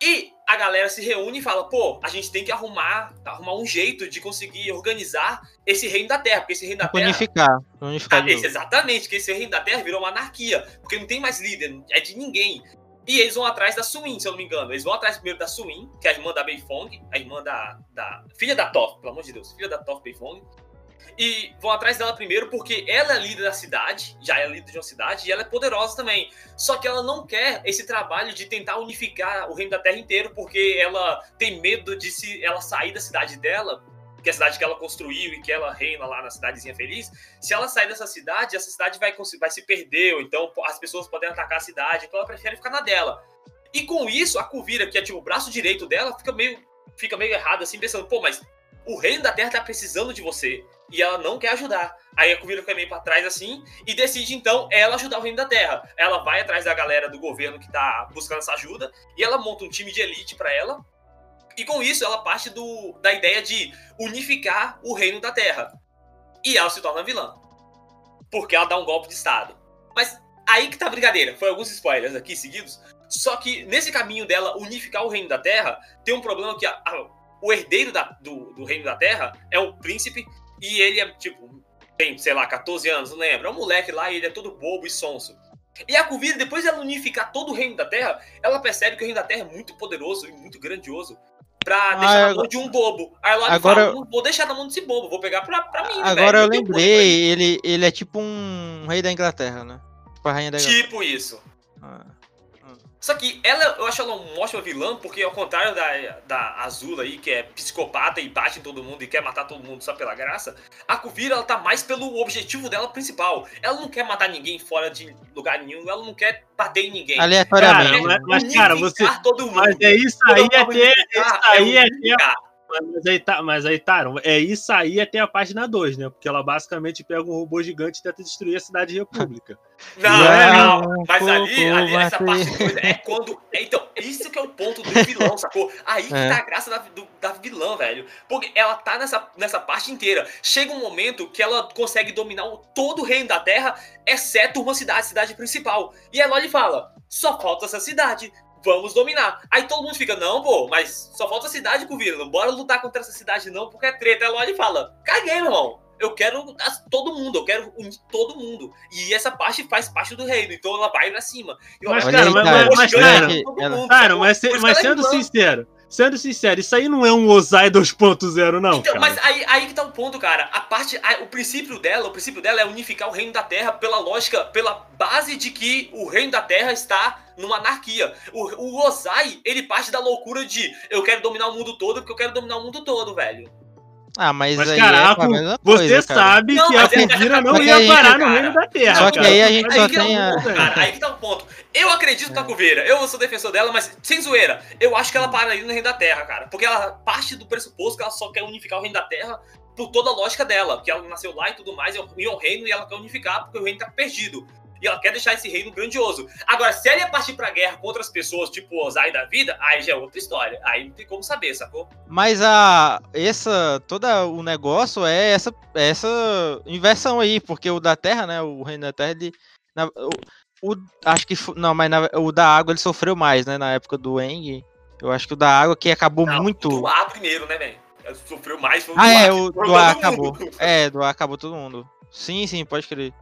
E a galera se reúne e fala: pô, a gente tem que arrumar, arrumar um jeito de conseguir organizar esse reino da Terra, porque esse reino da Terra. Unificar. unificar ah, esse, exatamente, que esse reino da Terra virou uma anarquia, porque não tem mais líder, é de ninguém. E eles vão atrás da Suin, se eu não me engano. Eles vão atrás primeiro da Suin, que é a irmã da Beifong, a irmã da, da. Filha da Toff, pelo amor de Deus, filha da Toff Beifong. e vão atrás dela primeiro porque ela é líder da cidade, já é líder de uma cidade, e ela é poderosa também. Só que ela não quer esse trabalho de tentar unificar o reino da terra inteiro, porque ela tem medo de se ela sair da cidade dela, que é a cidade que ela construiu e que ela reina lá na cidadezinha feliz. Se ela sair dessa cidade, essa cidade vai, vai se perder, ou então as pessoas podem atacar a cidade, então ela prefere ficar na dela. E com isso, a Kuvira, que é tipo o braço direito dela, fica meio, fica meio errado assim, pensando, pô, mas o reino da Terra tá precisando de você e ela não quer ajudar. Aí a Kuvira fica meio pra trás assim e decide então ela ajudar o reino da Terra. Ela vai atrás da galera do governo que tá buscando essa ajuda e ela monta um time de elite para ela. E com isso ela parte do, da ideia de unificar o reino da Terra. E ela se torna vilã. Porque ela dá um golpe de estado. Mas aí que tá a brincadeira. Foi alguns spoilers aqui seguidos. Só que nesse caminho dela unificar o reino da Terra, tem um problema que a, a, o herdeiro da, do, do reino da Terra é o príncipe e ele é, tipo, tem, sei lá, 14 anos, não lembro. É um moleque lá e ele é todo bobo e sonso. E a Kuvira, depois de ela unificar todo o reino da Terra, ela percebe que o reino da Terra é muito poderoso e muito grandioso pra ah, deixar na mão de um bobo. Aí ela agora... fala, não vou deixar na mão desse bobo, vou pegar pra, pra mim, Agora velho, eu lembrei, ele, ele é tipo um rei da Inglaterra, né? Tipo a rainha da Inglaterra. Tipo isso. Ah. Só que ela, eu acho ela uma ótima vilã, porque ao contrário da, da Azul aí, que é psicopata e bate em todo mundo e quer matar todo mundo só pela graça, a Kuvira, ela tá mais pelo objetivo dela principal. Ela não quer matar ninguém fora de lugar nenhum, ela não quer bater em ninguém. Aleatoriamente. Cara, mas, mas cara, você... Todo mundo. Mas é isso aí, é ter... Isso aí é ter... Mas aí, tá, mas aí, Taron, é isso aí até a página 2, né? Porque ela basicamente pega um robô gigante e tenta destruir a cidade república. [LAUGHS] Não, é, não. Mas ali, ali essa parte é quando. É, então, isso que é o ponto do vilão, sacou? Aí que é. tá a graça da, do, da vilã, velho. Porque ela tá nessa, nessa parte inteira. Chega um momento que ela consegue dominar o, todo o reino da Terra, exceto uma cidade, a cidade principal. E ela olha e fala: só falta essa cidade vamos dominar. Aí todo mundo fica, não, pô, mas só falta a cidade com o Vila, não bora lutar contra essa cidade não, porque é treta. Ela olha e fala, caguei, meu irmão. Eu quero todo mundo, eu quero unir todo mundo. E essa parte faz parte do reino, então ela vai pra cima. Eu mas, cara, mas, mas, mas, cara, cara, mas, mas sendo sincero, Sendo sincero, isso aí não é um Ozai 2.0, não. Então, mas aí, aí que tá o ponto, cara. A parte. A, o princípio dela, o princípio dela é unificar o reino da Terra pela lógica, pela base de que o reino da Terra está numa anarquia. O, o Ozai, ele parte da loucura de eu quero dominar o mundo todo porque eu quero dominar o mundo todo, velho. Ah, mas, mas aí caraca, é você sabe não, que a Kuvira não ia parar no reino da Terra. Só que cara. aí a gente aí só tem a... Cara, aí que tá o ponto. Eu acredito é. na Kuvira, eu sou defensor dela, mas sem zoeira, eu acho que ela para ali no reino da Terra, cara. Porque ela parte do pressuposto que ela só quer unificar o reino da Terra por toda a lógica dela, que ela nasceu lá e tudo mais, é um reino e ela quer unificar porque o reino tá perdido e ela quer deixar esse reino grandioso. Agora, se ela ia partir pra guerra contra as pessoas, tipo o Ozai da vida, aí já é outra história. Aí não tem como saber, sacou? Mas a. Essa. Todo o negócio é essa, essa inversão aí, porque o da Terra, né? O reino da Terra, ele. Na, o, o, acho que. Não, mas na, o da água ele sofreu mais, né? Na época do Eng. Eu acho que o da água que acabou não, muito. Do ar primeiro, né, velho? Sofreu mais. Foi o ah, é, ar, o do ar acabou. [LAUGHS] É, do ar acabou todo mundo. Sim, sim, pode crer.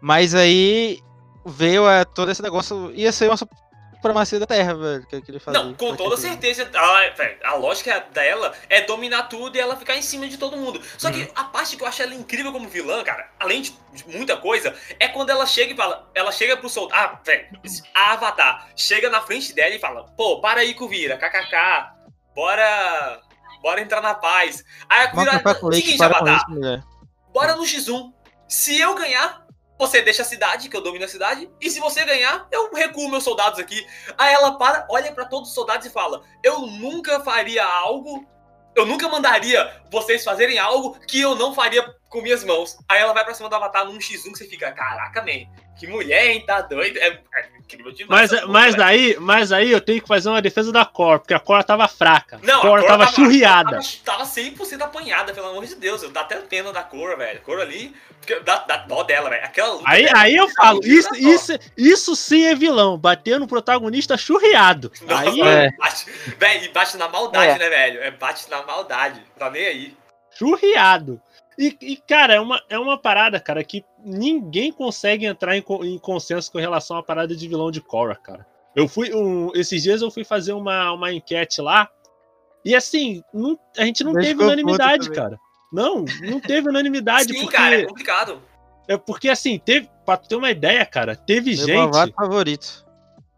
Mas aí veio é, todo esse negócio. Ia ser uma supremacia da Terra, velho. Que, que ele fazia, Não, com toda certeza. A, a lógica dela é dominar tudo e ela ficar em cima de todo mundo. Só que uhum. a parte que eu acho ela incrível como vilã, cara, além de, de muita coisa, é quando ela chega e fala. Ela chega pro soldado. Ah, velho, a Avatar chega na frente dela e fala: pô, para aí, Kuvira, kkk, bora. Bora entrar na paz. Aí a Kuvira. Seguinte, Avatar. Bora no X1. Se eu ganhar, você deixa a cidade, que eu domino a cidade, e se você ganhar, eu recuo meus soldados aqui. Aí ela para, olha para todos os soldados e fala: Eu nunca faria algo, eu nunca mandaria vocês fazerem algo que eu não faria com minhas mãos. Aí ela vai pra cima do Avatar num X1 que você fica: Caraca, man, que mulher, hein? Tá doido? É, é incrível demais. Mas, mas, aí, mas aí eu tenho que fazer uma defesa da Cor, porque a Cor tava fraca. Não, a Cor, tava, tava churriada. Tava, tava 100% apanhada, pelo amor de Deus. Dá até pena da Cor, velho. Cor ali, dá, dá dó dela, velho. Aquela aí, dela, aí eu falo, isso, isso, isso sim é vilão. Bater no protagonista churriado. Nossa, aí... É. [LAUGHS] Bate, véio, e bate na maldade, é. né, velho? É, bate na maldade. Tá nem aí. Churriado. E, e, cara, é uma, é uma parada, cara, que ninguém consegue entrar em, em consenso com relação à parada de vilão de Korra, cara. Eu fui. Um, esses dias eu fui fazer uma, uma enquete lá. E assim, não, a gente não teve unanimidade, cara. Não, não teve unanimidade. Sim, porque... cara, é complicado. É porque assim, teve. Pra tu ter uma ideia, cara, teve Meu gente. favorito.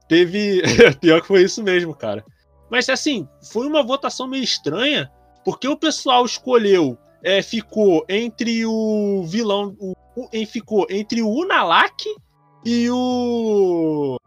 Teve. [LAUGHS] Pior que foi isso mesmo, cara. Mas assim, foi uma votação meio estranha, porque o pessoal escolheu. É, ficou entre o vilão. O, o, ficou entre o Unalak e o.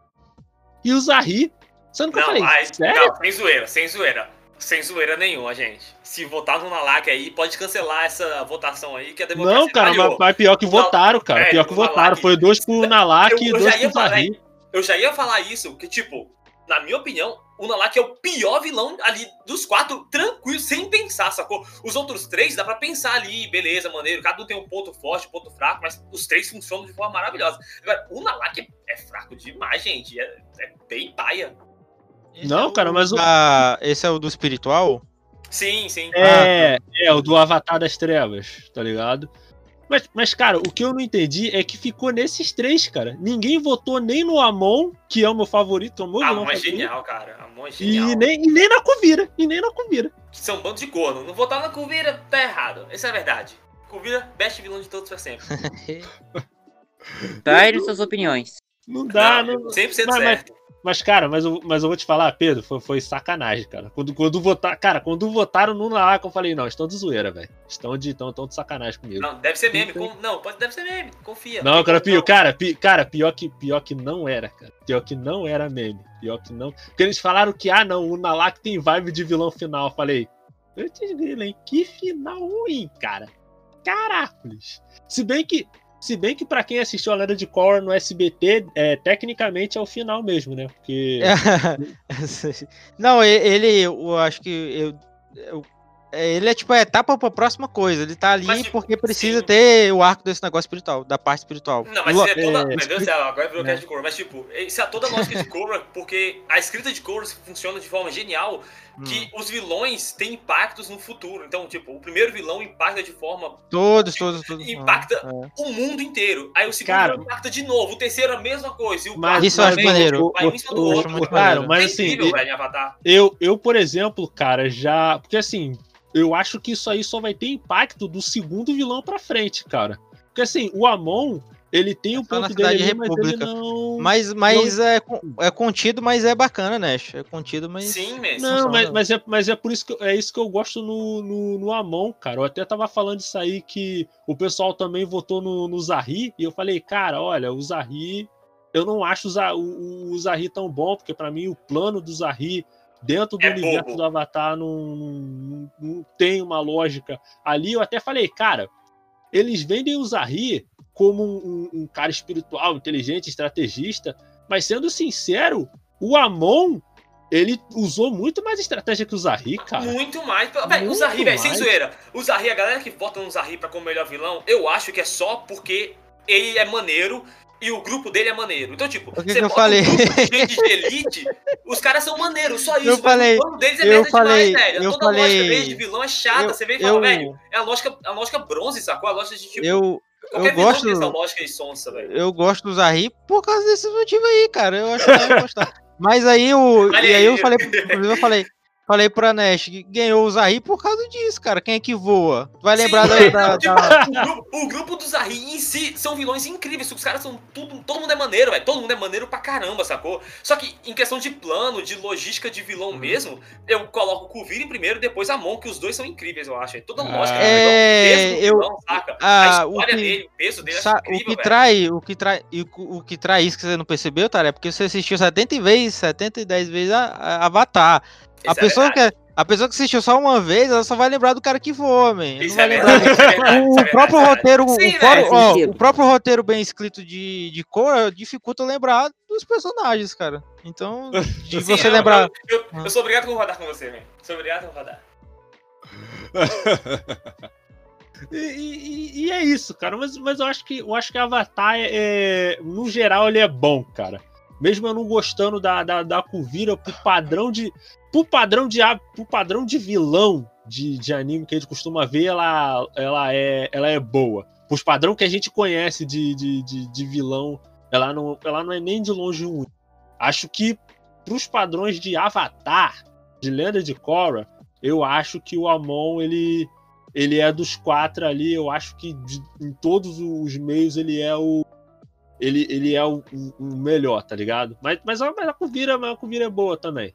E o Zahri. Sendo que não, eu falei, mas, sério? Não, sem zoeira, sem zoeira. Sem zoeira nenhuma, gente. Se votar no Nalak aí, pode cancelar essa votação aí, que a democracia Não, cara, mas, mas pior que votaram, cara. É, pior que votaram. Foi dois pro Nalak Eu- e dois pro Zahri. falar- Eu já ia falar isso, que tipo, na minha opinião, o Nalak é o pior vilão ali dos quatro, tranquilo, sem pensar, sacou? Os outros três dá pra pensar ali, beleza, maneiro, cada um tem um ponto forte, um ponto fraco, mas os três funcionam de forma maravilhosa. Agora, o Nalak é, é fraco demais, gente, é, é bem paia. Não, cara, mas o. Ah, esse é o do espiritual? Sim, sim. É, é, o do Avatar das Trevas, tá ligado? Mas, mas, cara, o que eu não entendi é que ficou nesses três, cara. Ninguém votou nem no Amon, que é o meu favorito, o meu Amon é favorito, genial, cara. Amon é genial. E nem, e nem na Covira, e nem na Covira. São um bando de corno. Não votar na Kuvira tá errado. Essa é a verdade. Kuvira, best vilão de todos pra sempre. [LAUGHS] Dai suas opiniões. Não dá, não. 100% Mas, certo. mas, mas, cara, mas eu, mas eu vou te falar, Pedro, foi, foi sacanagem, cara. Quando, quando votar, cara, quando votaram no Nalak, eu falei, não, estão de zoeira, velho. Estão de, estão, estão de sacanagem comigo. Não, deve ser meme. com- Não, pode, deve ser meme. Confia. Não, cara, pior, cara, pi- cara, pior que, pior que não era, cara. Pior que não era meme. Pior que não. Porque eles falaram que, ah, não, o Nalak tem vibe de vilão final. Eu falei, antes grilo, hein? Que final ruim, cara. Caracoles. Se bem que, se bem que pra quem assistiu a Lenda de Korra no SBT, é, tecnicamente é o final mesmo, né? Porque. [LAUGHS] [LAUGHS] Não, e- ele, eu acho que eu, eu- é, ele é tipo a etapa pra próxima coisa. Ele tá ali Mas, tipo, porque precisa sim. ter o arco desse negócio espiritual, da parte espiritual. Não, mas Lo- isso é toda. é, Meu Deus do céu, agora virou É. cast de Korra. Mas, tipo, isso é toda a lógica de Korra, porque a escrita de Korra funciona de forma genial que Hum. os vilões têm impactos no futuro. Então, tipo, o primeiro vilão impacta de forma. Todos, todos, todos. Impacta É. o mundo inteiro. Aí o segundo Cara, impacta de novo. O terceiro é a mesma coisa. E o Mas- Isso eu acho também, maneiro. Vai um em cima do O- o- outro. muito cara, mas é assim, incrível, velho. Eu, eu, por exemplo, cara, já. Porque assim, eu acho que isso aí só vai ter impacto do segundo vilão pra frente, cara. Porque assim, o Amon, ele tem o na ponto dele, ali, mas ele República. não. Mas, mas é, con- é contido, mas é bacana, né? É contido, mas. Sim, mesmo. Não, mas, mas, é, mas é por isso que eu- é isso que eu gosto no, no, no Amon, cara. Eu até tava falando isso aí que o pessoal também votou no, no Zahri, e eu falei, cara, olha, o Zahri. Eu não acho o, o, o Zahri tão bom, porque pra mim o plano do Zahri dentro do É universo bobo. do Avatar não, não, não tem uma lógica. Ali eu até falei, cara, eles vendem o Zahri como um, um- um cara espiritual, inteligente, estrategista, mas sendo sincero, o Amon ele usou muito mais estratégia que o Zahri, cara. Muito mais. Véi, o Zahri, velho, sem zoeira. O Zahri, a galera que vota no Zahri pra como melhor vilão, eu acho que é só porque ele é maneiro e o grupo dele é maneiro. Então, tipo, O que você que eu falei? um de gente de elite, os caras são maneiros, só isso. Eu falei- o deles é eu falei- demais, velho. eu Toda lógica falei- deles de vilão é chata. eu- você vem e fala, eu- velho, é a lógica, a lógica bronze, sacou? A lógica de, tipo, Eu, eu gosto- lógica de sonsa, velho. eu gosto do Zahri por causa desse motivo aí, cara. Eu acho que eu ia gostar. Mas aí o. E aí eu falei, eu falei, falei pra Nash que ganhou o Zahri por causa disso, cara. Quem é que voa? Tu vai lembrar Sim, da, da- [LAUGHS] da- o, grupo, o grupo do Zahri em si são vilões incríveis. Os caras são tudo. Todo mundo é maneiro, velho. Todo mundo é maneiro pra caramba, sacou? Só que em questão de plano, de logística de vilão mesmo, eu coloco o Kuvira em primeiro e depois a Mon, que os dois são incríveis, eu acho. É toda a Ah. lógica do É, do eu- vilão, saca? ah, a o história que- dele, o peso dele, Sa- acho o incrível, que trai, o que trai, o, o que trai isso que você não percebeu, Tara, é porque você assistiu 70 vezes, 70 e 10 vezes a, a Avatar. A é pessoa, que, a pessoa que assistiu só uma vez, ela só vai lembrar do cara que voa, man. Isso é verdade, isso é verdade, o isso é próprio é roteiro, verdade. o, próprio, velho. ó, sentido. o próprio roteiro bem escrito de, de cor dificulta lembrar dos personagens, cara. Então, [LAUGHS] de Sim, você eu- lembrar. Eu, eu, eu sou obrigado a concordar com você, velho. Sou obrigado a concordar. [LAUGHS] E, e- e é isso, cara. Mas, mas eu acho que eu acho que Avatar é, é- no geral ele é bom, cara. Mesmo eu não gostando da, da, da Kuvira pro padrão de pro padrão de pro padrão de vilão de, de anime que a gente costuma ver, ela, ela é ela é boa. Os padrão que a gente conhece de, de, de, de vilão, ela não, ela não é nem de longe ruim. Acho que pros padrões de Avatar, de Lenda de Korra, eu acho que o Amon ele ele é dos quatro ali, eu acho que de, em todos os meios ele é o. Ele, ele é o, o melhor, tá ligado? Mas, mas, mas a Kuvira, a Kuvira é boa também.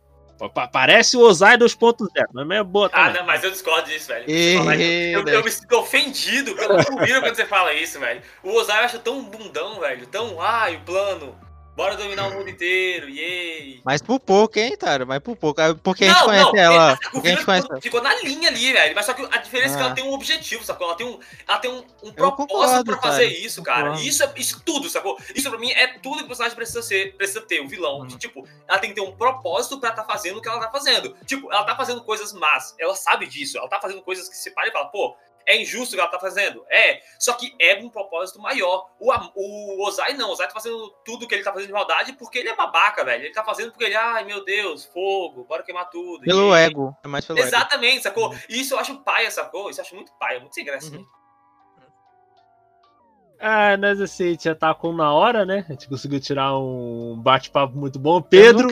Parece o Ozai 2.0, mas é boa também. Ah, não, mas eu discordo disso, velho. E... Eu, eu, me sinto ofendido pelo Kuvira quando você fala isso, velho. O Ozai eu acho tão bundão, velho. Tão, ai, o plano. Bora dominar o mundo inteiro, yay! Mas por pouco, hein, Taro? Mas por pouco. É porque a gente não, conhece não, ela. Porque a gente conhece... ficou na linha ali, velho. Mas só que a diferença ah. é que ela ah. tem um objetivo, sacou? Ela tem um, ela tem um, um propósito concordo, pra fazer cara. isso, cara. Isso é isso tudo, sacou? Isso pra mim é tudo que o personagem precisa ser, precisa ter, o vilão. Hum. tipo, ela tem que ter um propósito pra tá fazendo o que ela tá fazendo. Tipo, ela tá fazendo coisas más. Ela sabe disso. Ela tá fazendo coisas que se para e fala, pô, é injusto o que ela tá fazendo? É. Só que é um propósito maior. O, o Ozai não. O Ozai tá fazendo tudo que ele tá fazendo de maldade porque ele é babaca, velho. Ele tá fazendo porque ele, ai meu Deus, fogo, bora queimar tudo. Pelo e... ego. É mais pelo Exatamente, ego. sacou? E isso eu acho paia, sacou? Isso eu acho muito paia, muito sem graça. Uhum. Ah, nós assim, a gente já tá com uma hora, né? A gente conseguiu tirar um bate-papo muito bom. Pedro,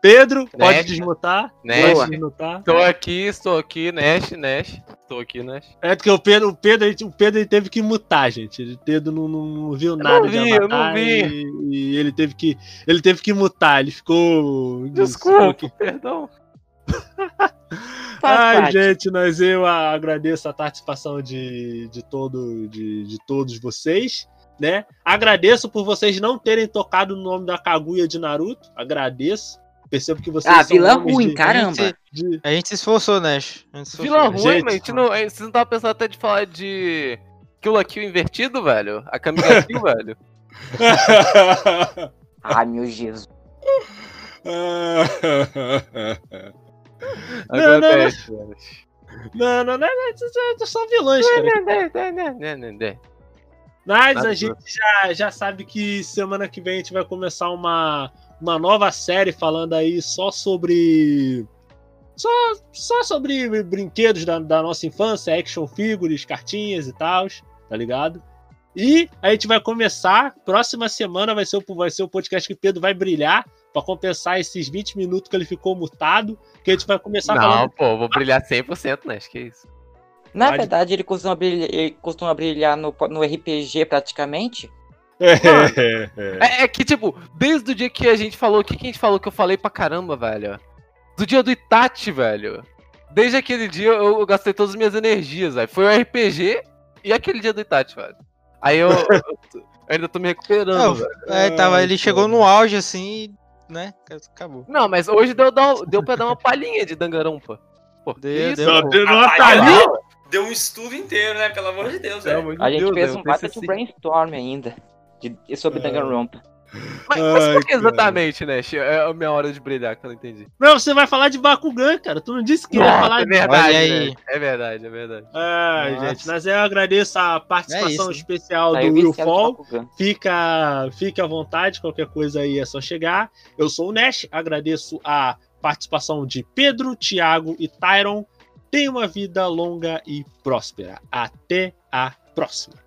Pedro, pode Nash, desmutar. Nash, pode desmutar. Tô aqui, estou aqui, Nash, Nash. Tô aqui, Nash. É porque o Pedro, o Pedro, o Pedro ele teve que mutar, gente. O Pedro não, não viu nada não vi, de eu não vi. E, e, ele teve que, ele teve que mutar. Ele ficou. Desculpa, perdão. [LAUGHS] Ai, parte. gente, nós eu agradeço a participação de, de, todo, de, de todos vocês. Né? Agradeço por vocês não terem tocado no nome da Kaguya de Naruto. Agradeço. Percebo que vocês. Ah, vilã ruim, de, caramba. De... A gente se esforçou, Nash. Vilã ruim, gente, mas a gente não, vocês não estavam pensando até de falar de Kill a Kill invertido, velho? A Camila Kill, velho? [LAUGHS] [LAUGHS] Ai, meu Jesus. Não, não, não, não, não, não, são vilões, cara. Mas a gente já, já sabe que semana que vem a gente vai começar uma, uma nova série falando aí só sobre. Só, só sobre brinquedos da, da nossa infância, action figures, cartinhas e tal, tá ligado? E a gente vai começar, próxima semana vai ser, o, vai ser o podcast que o Pedro vai brilhar para compensar esses 20 minutos que ele ficou mutado, que a gente vai começar Não, falando... pô, vou brilhar 100%, né? Acho que é isso. Na Pode... verdade, ele costuma brilhar, ele costuma brilhar no, no RPG praticamente. É, é, [LAUGHS] é. é, que, tipo, desde o dia que a gente falou, o que, que a gente falou que eu falei pra caramba, velho? Do dia do Itachi, velho. Desde aquele dia eu, eu gastei todas as minhas energias, velho. Foi o RPG e aquele dia do Itachi, velho. Aí eu, eu, [LAUGHS] eu ainda tô me recuperando. Não, é, tava, ele chegou no auge assim né? Acabou. Não, mas hoje deu, deu, pra dar uma palhinha de Dangarompa. Pô, deu, isso, deu, deu uma palhinha? Deu um estudo inteiro, né? Pelo amor de Deus, velho. A gente Deus, fez um baita de brainstorm ainda de, sobre é. Danganronpa. Mas, mas por que exatamente, né? É a minha hora de brilhar, que eu não entendi. Não, você vai falar de Bakugan, cara. Tu não disse que ia falar é verdade, de... aí. Né? É verdade, é verdade. Ai, gente, mas eu agradeço a participação é especial do Will Fall. Fica, fica à vontade, qualquer coisa aí é só chegar. Eu sou o Nash, agradeço a participação de Pedro, Thiago e Tyron. Tenha uma vida longa e próspera. Até a próxima.